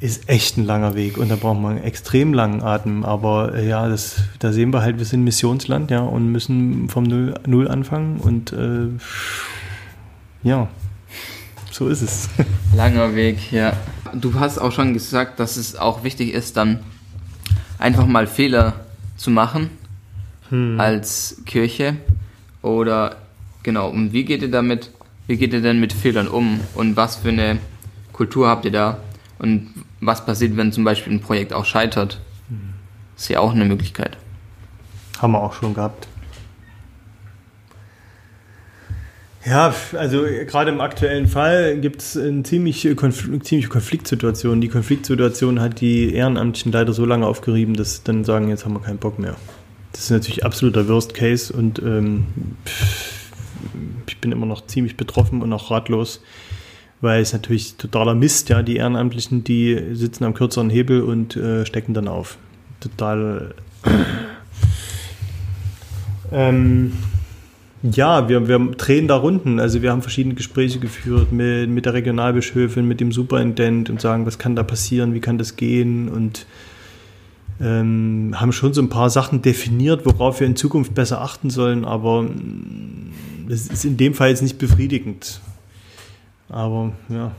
ist echt ein langer Weg und da braucht man einen extrem langen Atem. Aber äh, ja, das, da sehen wir halt, wir sind Missionsland, ja, und müssen vom Null, Null anfangen und äh, ja, so ist es. *laughs* Langer Weg, ja. Du hast auch schon gesagt, dass es auch wichtig ist, dann einfach mal Fehler zu machen hm. als Kirche. Oder genau, und wie geht ihr damit, wie geht ihr denn mit Fehlern um und was für eine Kultur habt ihr da? Und was passiert, wenn zum Beispiel ein Projekt auch scheitert? Ist ja auch eine Möglichkeit. Haben wir auch schon gehabt. Ja, also gerade im aktuellen Fall gibt es eine ziemliche, Konfl ziemliche Konfliktsituation. Die Konfliktsituation hat die Ehrenamtlichen leider so lange aufgerieben, dass sie dann sagen, jetzt haben wir keinen Bock mehr. Das ist natürlich absoluter Worst Case und ähm, ich bin immer noch ziemlich betroffen und auch ratlos weil es natürlich totaler Mist, ja, die Ehrenamtlichen, die sitzen am kürzeren Hebel und äh, stecken dann auf. Total. ähm, ja, wir, wir drehen da Runden. Also wir haben verschiedene Gespräche geführt mit, mit der Regionalbischöfin, mit dem Superintendent und sagen, was kann da passieren, wie kann das gehen und ähm, haben schon so ein paar Sachen definiert, worauf wir in Zukunft besser achten sollen, aber mm, das ist in dem Fall jetzt nicht befriedigend. Aber ja,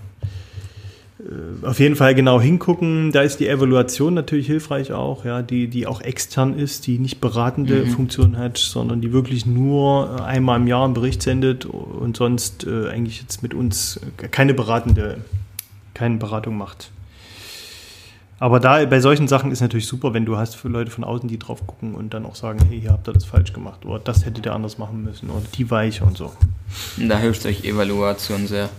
äh, auf jeden Fall genau hingucken. Da ist die Evaluation natürlich hilfreich auch, ja, die, die auch extern ist, die nicht beratende mhm. Funktion hat, sondern die wirklich nur einmal im Jahr einen Bericht sendet und sonst äh, eigentlich jetzt mit uns keine beratende, keine Beratung macht. Aber da bei solchen Sachen ist natürlich super, wenn du hast für Leute von außen, die drauf gucken und dann auch sagen, hey, hier habt ihr das falsch gemacht oder das hättet ihr anders machen müssen oder die Weiche und so. Da hilft euch Evaluation sehr.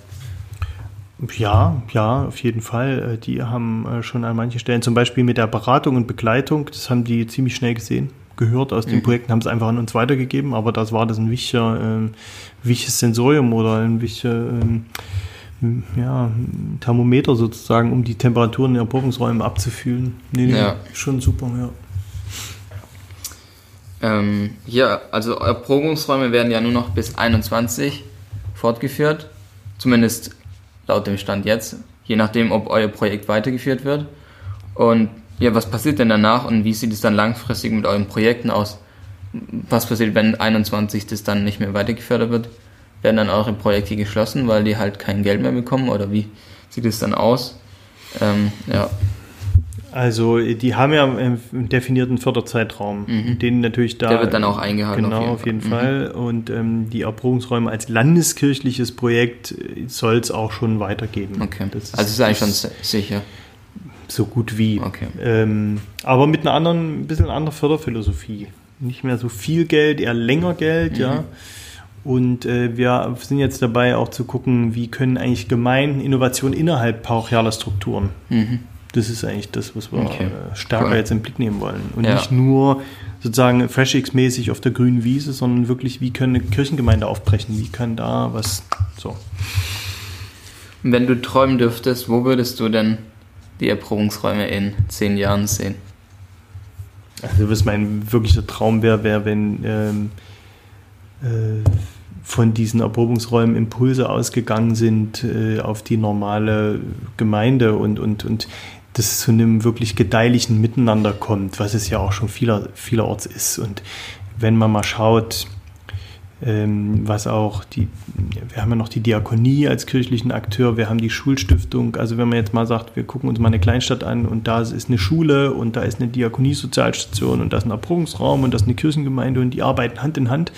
Ja, ja, auf jeden Fall. Äh, die haben äh, schon an manchen Stellen, zum Beispiel mit der Beratung und Begleitung, das haben die ziemlich schnell gesehen, gehört aus den mhm. Projekten, haben es einfach an uns weitergegeben, aber das war das ein wichtiger, äh, wichtiges Sensorium oder ein wichtiger ähm, ja, Thermometer sozusagen, um die Temperaturen in den Erprobungsräumen abzufühlen. Nee, nee, ja. schon super, ja. Ähm, ja, also Erprobungsräume werden ja nur noch bis 21 fortgeführt. Zumindest laut dem Stand jetzt, je nachdem, ob euer Projekt weitergeführt wird. Und ja, was passiert denn danach und wie sieht es dann langfristig mit euren Projekten aus? Was passiert, wenn 21 das dann nicht mehr weitergefördert wird? Werden dann eure Projekte geschlossen, weil die halt kein Geld mehr bekommen oder wie sieht es dann aus? Ähm, ja. Also die haben ja einen definierten Förderzeitraum, mhm. den natürlich da. Der wird dann auch eingehalten. Genau, auf jeden, auf jeden Fall. Mhm. Und ähm, die Erprobungsräume als landeskirchliches Projekt soll es auch schon weitergeben. Okay. Das also ist eigentlich schon sicher. So gut wie. Okay. Ähm, aber mit einer anderen, ein bisschen anderer Förderphilosophie. Nicht mehr so viel Geld, eher länger Geld, mhm. ja. Und äh, wir sind jetzt dabei auch zu gucken, wie können eigentlich Gemeinden Innovationen innerhalb parochialer Strukturen mhm das ist eigentlich das, was wir okay. Äh, stärker cool. jetzt im Blick nehmen wollen. Und ja. nicht nur sozusagen FreshX-mäßig auf der grünen Wiese, sondern wirklich, wie können eine Kirchengemeinde aufbrechen? Wie kann da was so? Wenn du träumen dürftest, wo würdest du denn die Erprobungsräume in zehn Jahren sehen? Also was mein wirklicher Traum wäre, wäre, wenn ähm, äh, von diesen Erprobungsräumen Impulse ausgegangen sind äh, auf die normale Gemeinde und, und, und das zu einem wirklich gedeihlichen Miteinander kommt, was es ja auch schon vieler, vielerorts ist. Und wenn man mal schaut, ähm, was auch die, wir haben ja noch die Diakonie als kirchlichen Akteur, wir haben die Schulstiftung, also wenn man jetzt mal sagt, wir gucken uns mal eine Kleinstadt an und da ist eine Schule und da ist eine Diakonie-Sozialstation und da ist ein Erprobungsraum und da ist eine Kirchengemeinde und die arbeiten Hand in Hand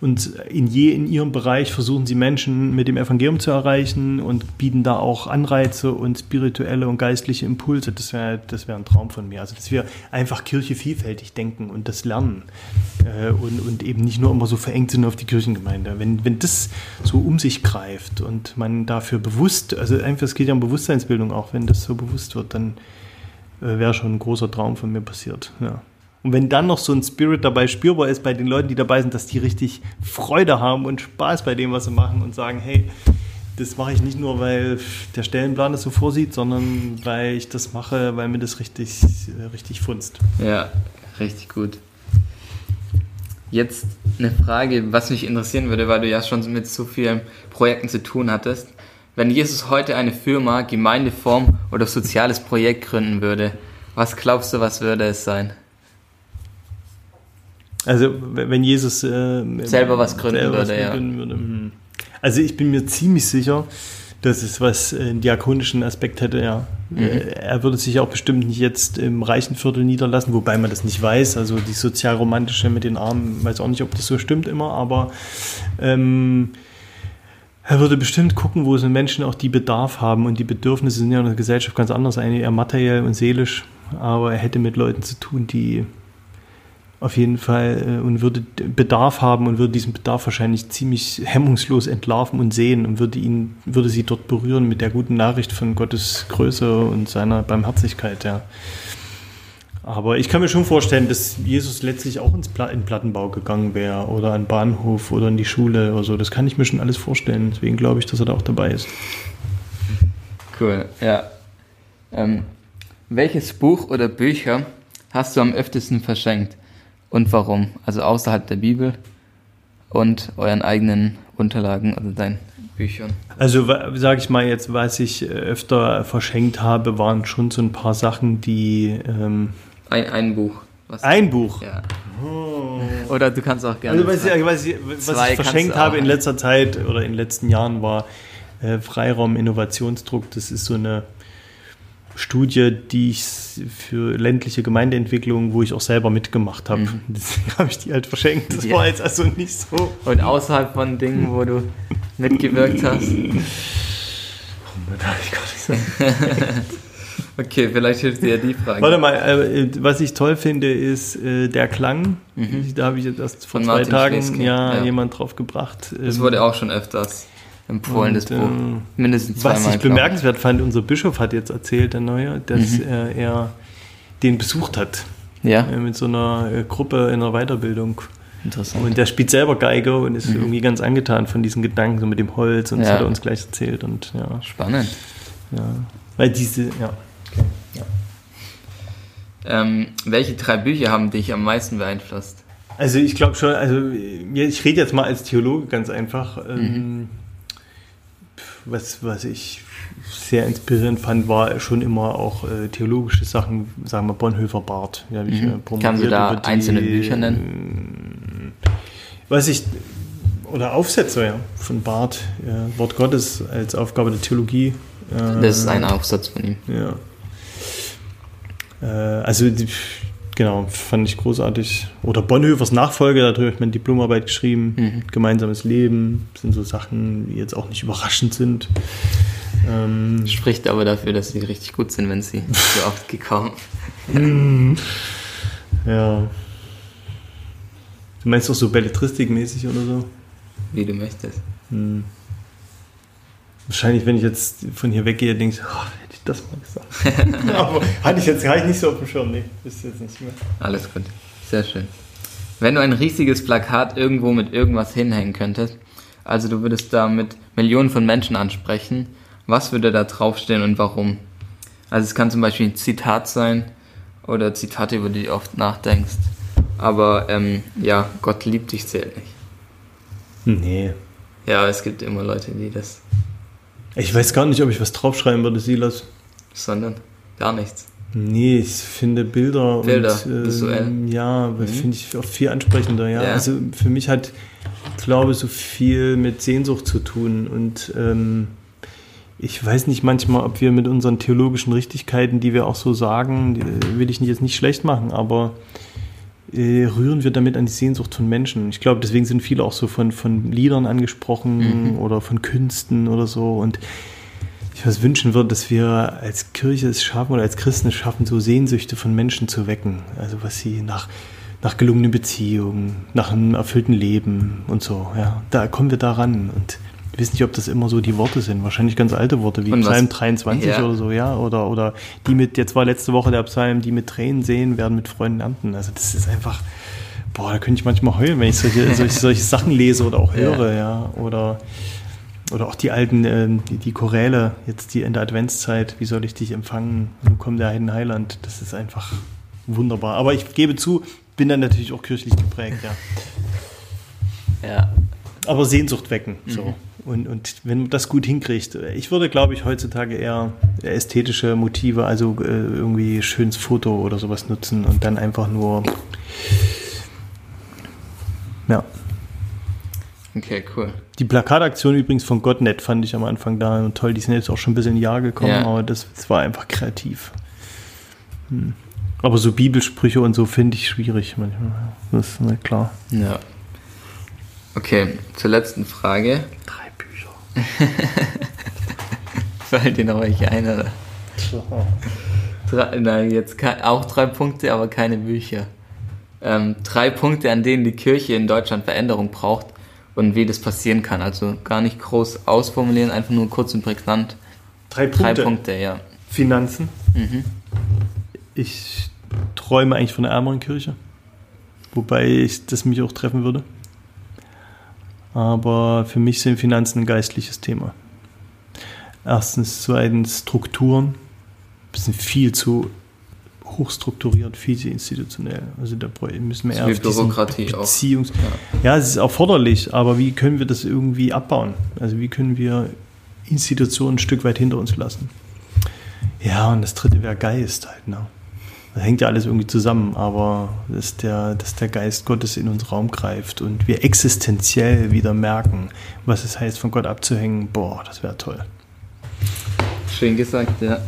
und in je in ihrem Bereich versuchen sie Menschen mit dem Evangelium zu erreichen und bieten da auch Anreize und spirituelle und geistliche Impulse. Das wäre das wär ein Traum von mir. Also, dass wir einfach Kirche vielfältig denken und das lernen äh, und, und eben nicht nur immer so verengt sind auf die Kirchengemeinde. Wenn, wenn das so um sich greift und man dafür bewusst, also einfach, es geht ja um Bewusstseinsbildung auch, wenn das so bewusst wird, dann äh, wäre schon ein großer Traum von mir passiert. Ja. Und wenn dann noch so ein Spirit dabei spürbar ist bei den Leuten, die dabei sind, dass die richtig Freude haben und Spaß bei dem, was sie machen und sagen, hey, das mache ich nicht nur, weil der Stellenplan das so vorsieht, sondern weil ich das mache, weil mir das richtig, richtig funzt. Ja, richtig gut. Jetzt eine Frage, was mich interessieren würde, weil du ja schon mit so vielen Projekten zu tun hattest. Wenn Jesus heute eine Firma, Gemeindeform oder soziales Projekt gründen würde, was glaubst du, was würde es sein? Also wenn Jesus äh, selber was gründen selber würde, was gründen ja. würde. Hm. Also ich bin mir ziemlich sicher, dass es was äh, einen diakonischen Aspekt hätte, ja. Mhm. Äh, er würde sich auch bestimmt nicht jetzt im reichen Viertel niederlassen, wobei man das nicht weiß. Also die sozialromantische mit den Armen, weiß auch nicht, ob das so stimmt immer, aber ähm, er würde bestimmt gucken, wo es Menschen auch die Bedarf haben und die Bedürfnisse sind ja in der Gesellschaft ganz anders, eine eher materiell und seelisch, aber er hätte mit Leuten zu tun, die auf jeden Fall äh, und würde Bedarf haben und würde diesen Bedarf wahrscheinlich ziemlich hemmungslos entlarven und sehen und würde ihn, würde sie dort berühren mit der guten Nachricht von Gottes Größe und seiner Barmherzigkeit, ja. Aber ich kann mir schon vorstellen, dass Jesus letztlich auch ins Pla in Plattenbau gegangen wäre oder an Bahnhof oder in die Schule oder so. Das kann ich mir schon alles vorstellen. Deswegen glaube ich, dass er da auch dabei ist. Cool, ja. Ähm, welches Buch oder Bücher hast du am öftesten verschenkt? Und warum. Also außerhalb der Bibel und euren eigenen Unterlagen, also deinen Büchern. Also sage ich mal jetzt, was ich äh, öfter verschenkt habe, waren schon so ein paar Sachen, die... Ähm ein, ein Buch. Was ein Buch? Ja. Oh. Oder du kannst auch gerne... Also was, ich, was ich, was ich verschenkt habe in letzter Zeit oder in den letzten Jahren war äh, Freiraum, Innovationsdruck. Das ist so eine Studie, die ich für ländliche Gemeindeentwicklung, wo ich auch selber mitgemacht habe. Mhm. *laughs* Deswegen habe ich die halt verschenkt. Das ja. war jetzt also nicht so. Und außerhalb von Dingen, wo du mitgewirkt hast? Da habe ich gar nicht so. *laughs* Okay, vielleicht hilft dir die Frage. Warte mal, äh, was ich toll finde, ist äh, der Klang. Mhm. Da habe ich jetzt erst vor Von zwei Martin Tagen ja, ja, jemand drauf gebracht. Das ähm, wurde auch schon öfters empfohlen, und, das Buch. Äh, Mindestens zweimal. Was ich bemerkenswert fand, unser Bischof hat jetzt erzählt, der Neue, dass mhm. er den besucht hat. Ja. mit so einer Gruppe in einer Weiterbildung. Interessant. Und der spielt selber Geige und ist mhm. irgendwie ganz angetan von diesen Gedanken, so mit dem Holz und ja. das hat er uns gleich erzählt. Und, ja. Spannend. Ja. Weil diese, ja. Okay. Ja. Ähm, welche drei Bücher haben dich am meisten beeinflusst? Also ich glaube schon, also ich rede jetzt mal als Theologe ganz einfach. Ähm, mhm. Was, was ich sehr inspirierend fand, war schon immer auch äh, theologische Sachen, sagen wir Bonhoeffer Bart. Ja, mhm. ich, äh, Kannst du da die, einzelne Bücher nennen? Was ich, oder Aufsätze ja, von Barth, ja, Wort Gottes als Aufgabe der Theologie. Äh, das ist ein Aufsatz von ihm. Ja. Äh, also die, genau, fand ich großartig. Oder Bonhoeffers Nachfolge, da habe ich meine Diplomarbeit geschrieben. Mhm. Gemeinsames Leben sind so Sachen, die jetzt auch nicht überraschend sind. Ähm, Spricht aber dafür, dass sie richtig gut sind, wenn sie *laughs* so oft gekauft mhm. Ja. Du meinst auch so belletristikmäßig oder so? Wie du möchtest. Hm. Wahrscheinlich, wenn ich jetzt von hier weggehe, denkst du, oh, hätte ich das mal gesagt. *laughs* Aber hatte ich jetzt gar nicht so auf dem Schirm. Nee, ist jetzt nicht mehr. Alles gut. Sehr schön. Wenn du ein riesiges Plakat irgendwo mit irgendwas hinhängen könntest, also du würdest da mit Millionen von Menschen ansprechen, was würde da draufstehen und warum? Also es kann zum Beispiel ein Zitat sein oder Zitate, über die du oft nachdenkst. Aber ähm, ja, Gott liebt dich zählt nicht. Nee. Ja, es gibt immer Leute, die das ich weiß gar nicht, ob ich was draufschreiben würde, Silas. Sondern gar nichts. Nee, ich finde Bilder, Bilder und, äh, visuell. Ja, mhm. finde ich auch viel ansprechender. Ja. ja. Also für mich hat, glaube so viel mit Sehnsucht zu tun. Und ähm, ich weiß nicht manchmal, ob wir mit unseren theologischen Richtigkeiten, die wir auch so sagen, will ich jetzt nicht schlecht machen, aber äh, rühren wir damit an die Sehnsucht von Menschen. Ich glaube, deswegen sind viele auch so von, von Liedern angesprochen mhm. oder von Künsten oder so. Und ich was wünschen würde, dass wir als Kirche es schaffen oder als Christen es schaffen, so Sehnsüchte von Menschen zu wecken. Also was sie nach, nach gelungenen Beziehungen, nach einem erfüllten Leben und so. Ja, da kommen wir daran. Und ich weiß nicht, ob das immer so die Worte sind. Wahrscheinlich ganz alte Worte, wie Psalm 23 ja. oder so, ja. Oder, oder die mit, jetzt war letzte Woche der Psalm, die mit Tränen sehen, werden mit Freunden ernten. Also das ist einfach, boah, da könnte ich manchmal heulen, wenn ich solche, *laughs* solche, solche Sachen lese oder auch höre, ja. ja. Oder, oder auch die alten, äh, die, die Choräle, jetzt die in der Adventszeit, wie soll ich dich empfangen? Nun kommt der Heiden Heiland. Das ist einfach wunderbar. Aber ich gebe zu, bin dann natürlich auch kirchlich geprägt, ja. Ja. Aber Sehnsucht wecken, so. Mhm. Und, und wenn man das gut hinkriegt, ich würde, glaube ich, heutzutage eher ästhetische Motive, also äh, irgendwie schönes Foto oder sowas nutzen und dann einfach nur. Ja. Okay, cool. Die Plakataktion übrigens von Gottnet fand ich am Anfang da toll. Die sind jetzt auch schon ein bisschen in Jahr gekommen, ja. aber das, das, war einfach kreativ. Hm. Aber so Bibelsprüche und so finde ich schwierig manchmal. Das ist nicht klar. Ja. Okay, zur letzten Frage. *laughs* Fällt dir noch welche ein, oder? Drei, nein, jetzt auch drei Punkte, aber keine Bücher. Ähm, drei Punkte, an denen die Kirche in Deutschland Veränderung braucht und wie das passieren kann. Also gar nicht groß ausformulieren, einfach nur kurz und prägnant. Drei Punkte? Drei Punkte, ja. Finanzen. Mhm. Ich träume eigentlich von einer ärmeren Kirche. Wobei ich das mich auch treffen würde. Aber für mich sind Finanzen ein geistliches Thema. Erstens, zweitens Strukturen. Wir sind viel zu hochstrukturiert, viel zu institutionell. Also da müssen wir eher auf Bürokratie Beziehungs auch. Ja. ja, es ist erforderlich, aber wie können wir das irgendwie abbauen? Also wie können wir Institutionen ein Stück weit hinter uns lassen? Ja, und das dritte wäre Geist halt. Ne? Das hängt ja alles irgendwie zusammen, aber dass der, dass der Geist Gottes in uns Raum greift und wir existenziell wieder merken, was es heißt, von Gott abzuhängen, boah, das wäre toll. Schön gesagt, ja.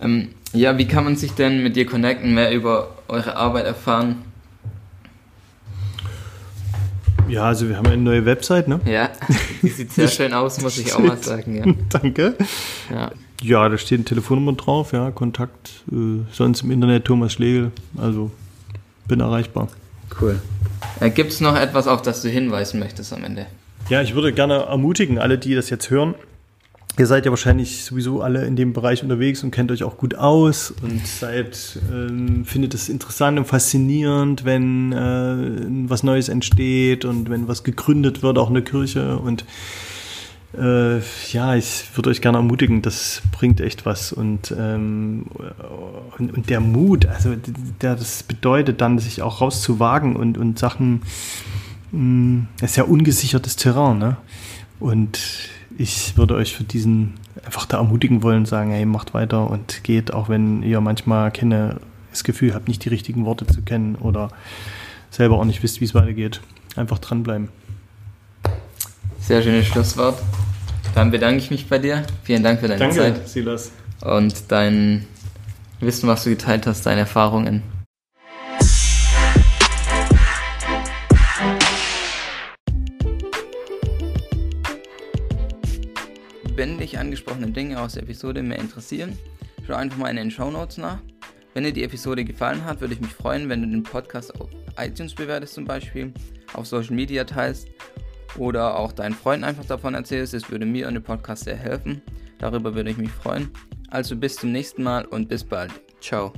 Ähm, ja, wie kann man sich denn mit dir connecten, mehr über eure Arbeit erfahren? Ja, also wir haben eine neue Website, ne? Ja, die sieht sehr *laughs* schön aus, muss ich auch mal sagen, ja. Danke. ja. Ja, da steht eine Telefonnummer drauf, ja, Kontakt, äh, sonst im Internet Thomas Schlegel, also bin erreichbar. Cool. Äh, Gibt es noch etwas, auf das du hinweisen möchtest am Ende? Ja, ich würde gerne ermutigen, alle, die das jetzt hören. Ihr seid ja wahrscheinlich sowieso alle in dem Bereich unterwegs und kennt euch auch gut aus und seid, ähm, findet es interessant und faszinierend, wenn äh, was Neues entsteht und wenn was gegründet wird, auch in der Kirche. Und äh, ja, ich würde euch gerne ermutigen, das bringt echt was. Und, ähm, und, und, der Mut, also der, das bedeutet dann, sich auch rauszuwagen und, und Sachen, mh, das ist ja ungesichertes Terrain, ne? Und ich würde euch für diesen einfach da ermutigen wollen, sagen, hey, macht weiter und geht, auch wenn ihr manchmal keine, das Gefühl habt, nicht die richtigen Worte zu kennen oder selber auch nicht wisst, wie es weitergeht. Einfach dranbleiben. Sehr schönes Schlusswort. Dann bedanke ich mich bei dir. Vielen Dank für deine Danke, Zeit Silas. und dein Wissen, was du geteilt hast, deine Erfahrungen. Wenn dich angesprochene Dinge aus der Episode mehr interessieren, schau einfach mal in den Show Notes nach. Wenn dir die Episode gefallen hat, würde ich mich freuen, wenn du den Podcast auf iTunes bewertest zum Beispiel, auf Social Media teilst oder auch deinen Freunden einfach davon erzählst. Es würde mir und dem Podcast sehr helfen. Darüber würde ich mich freuen. Also bis zum nächsten Mal und bis bald. Ciao.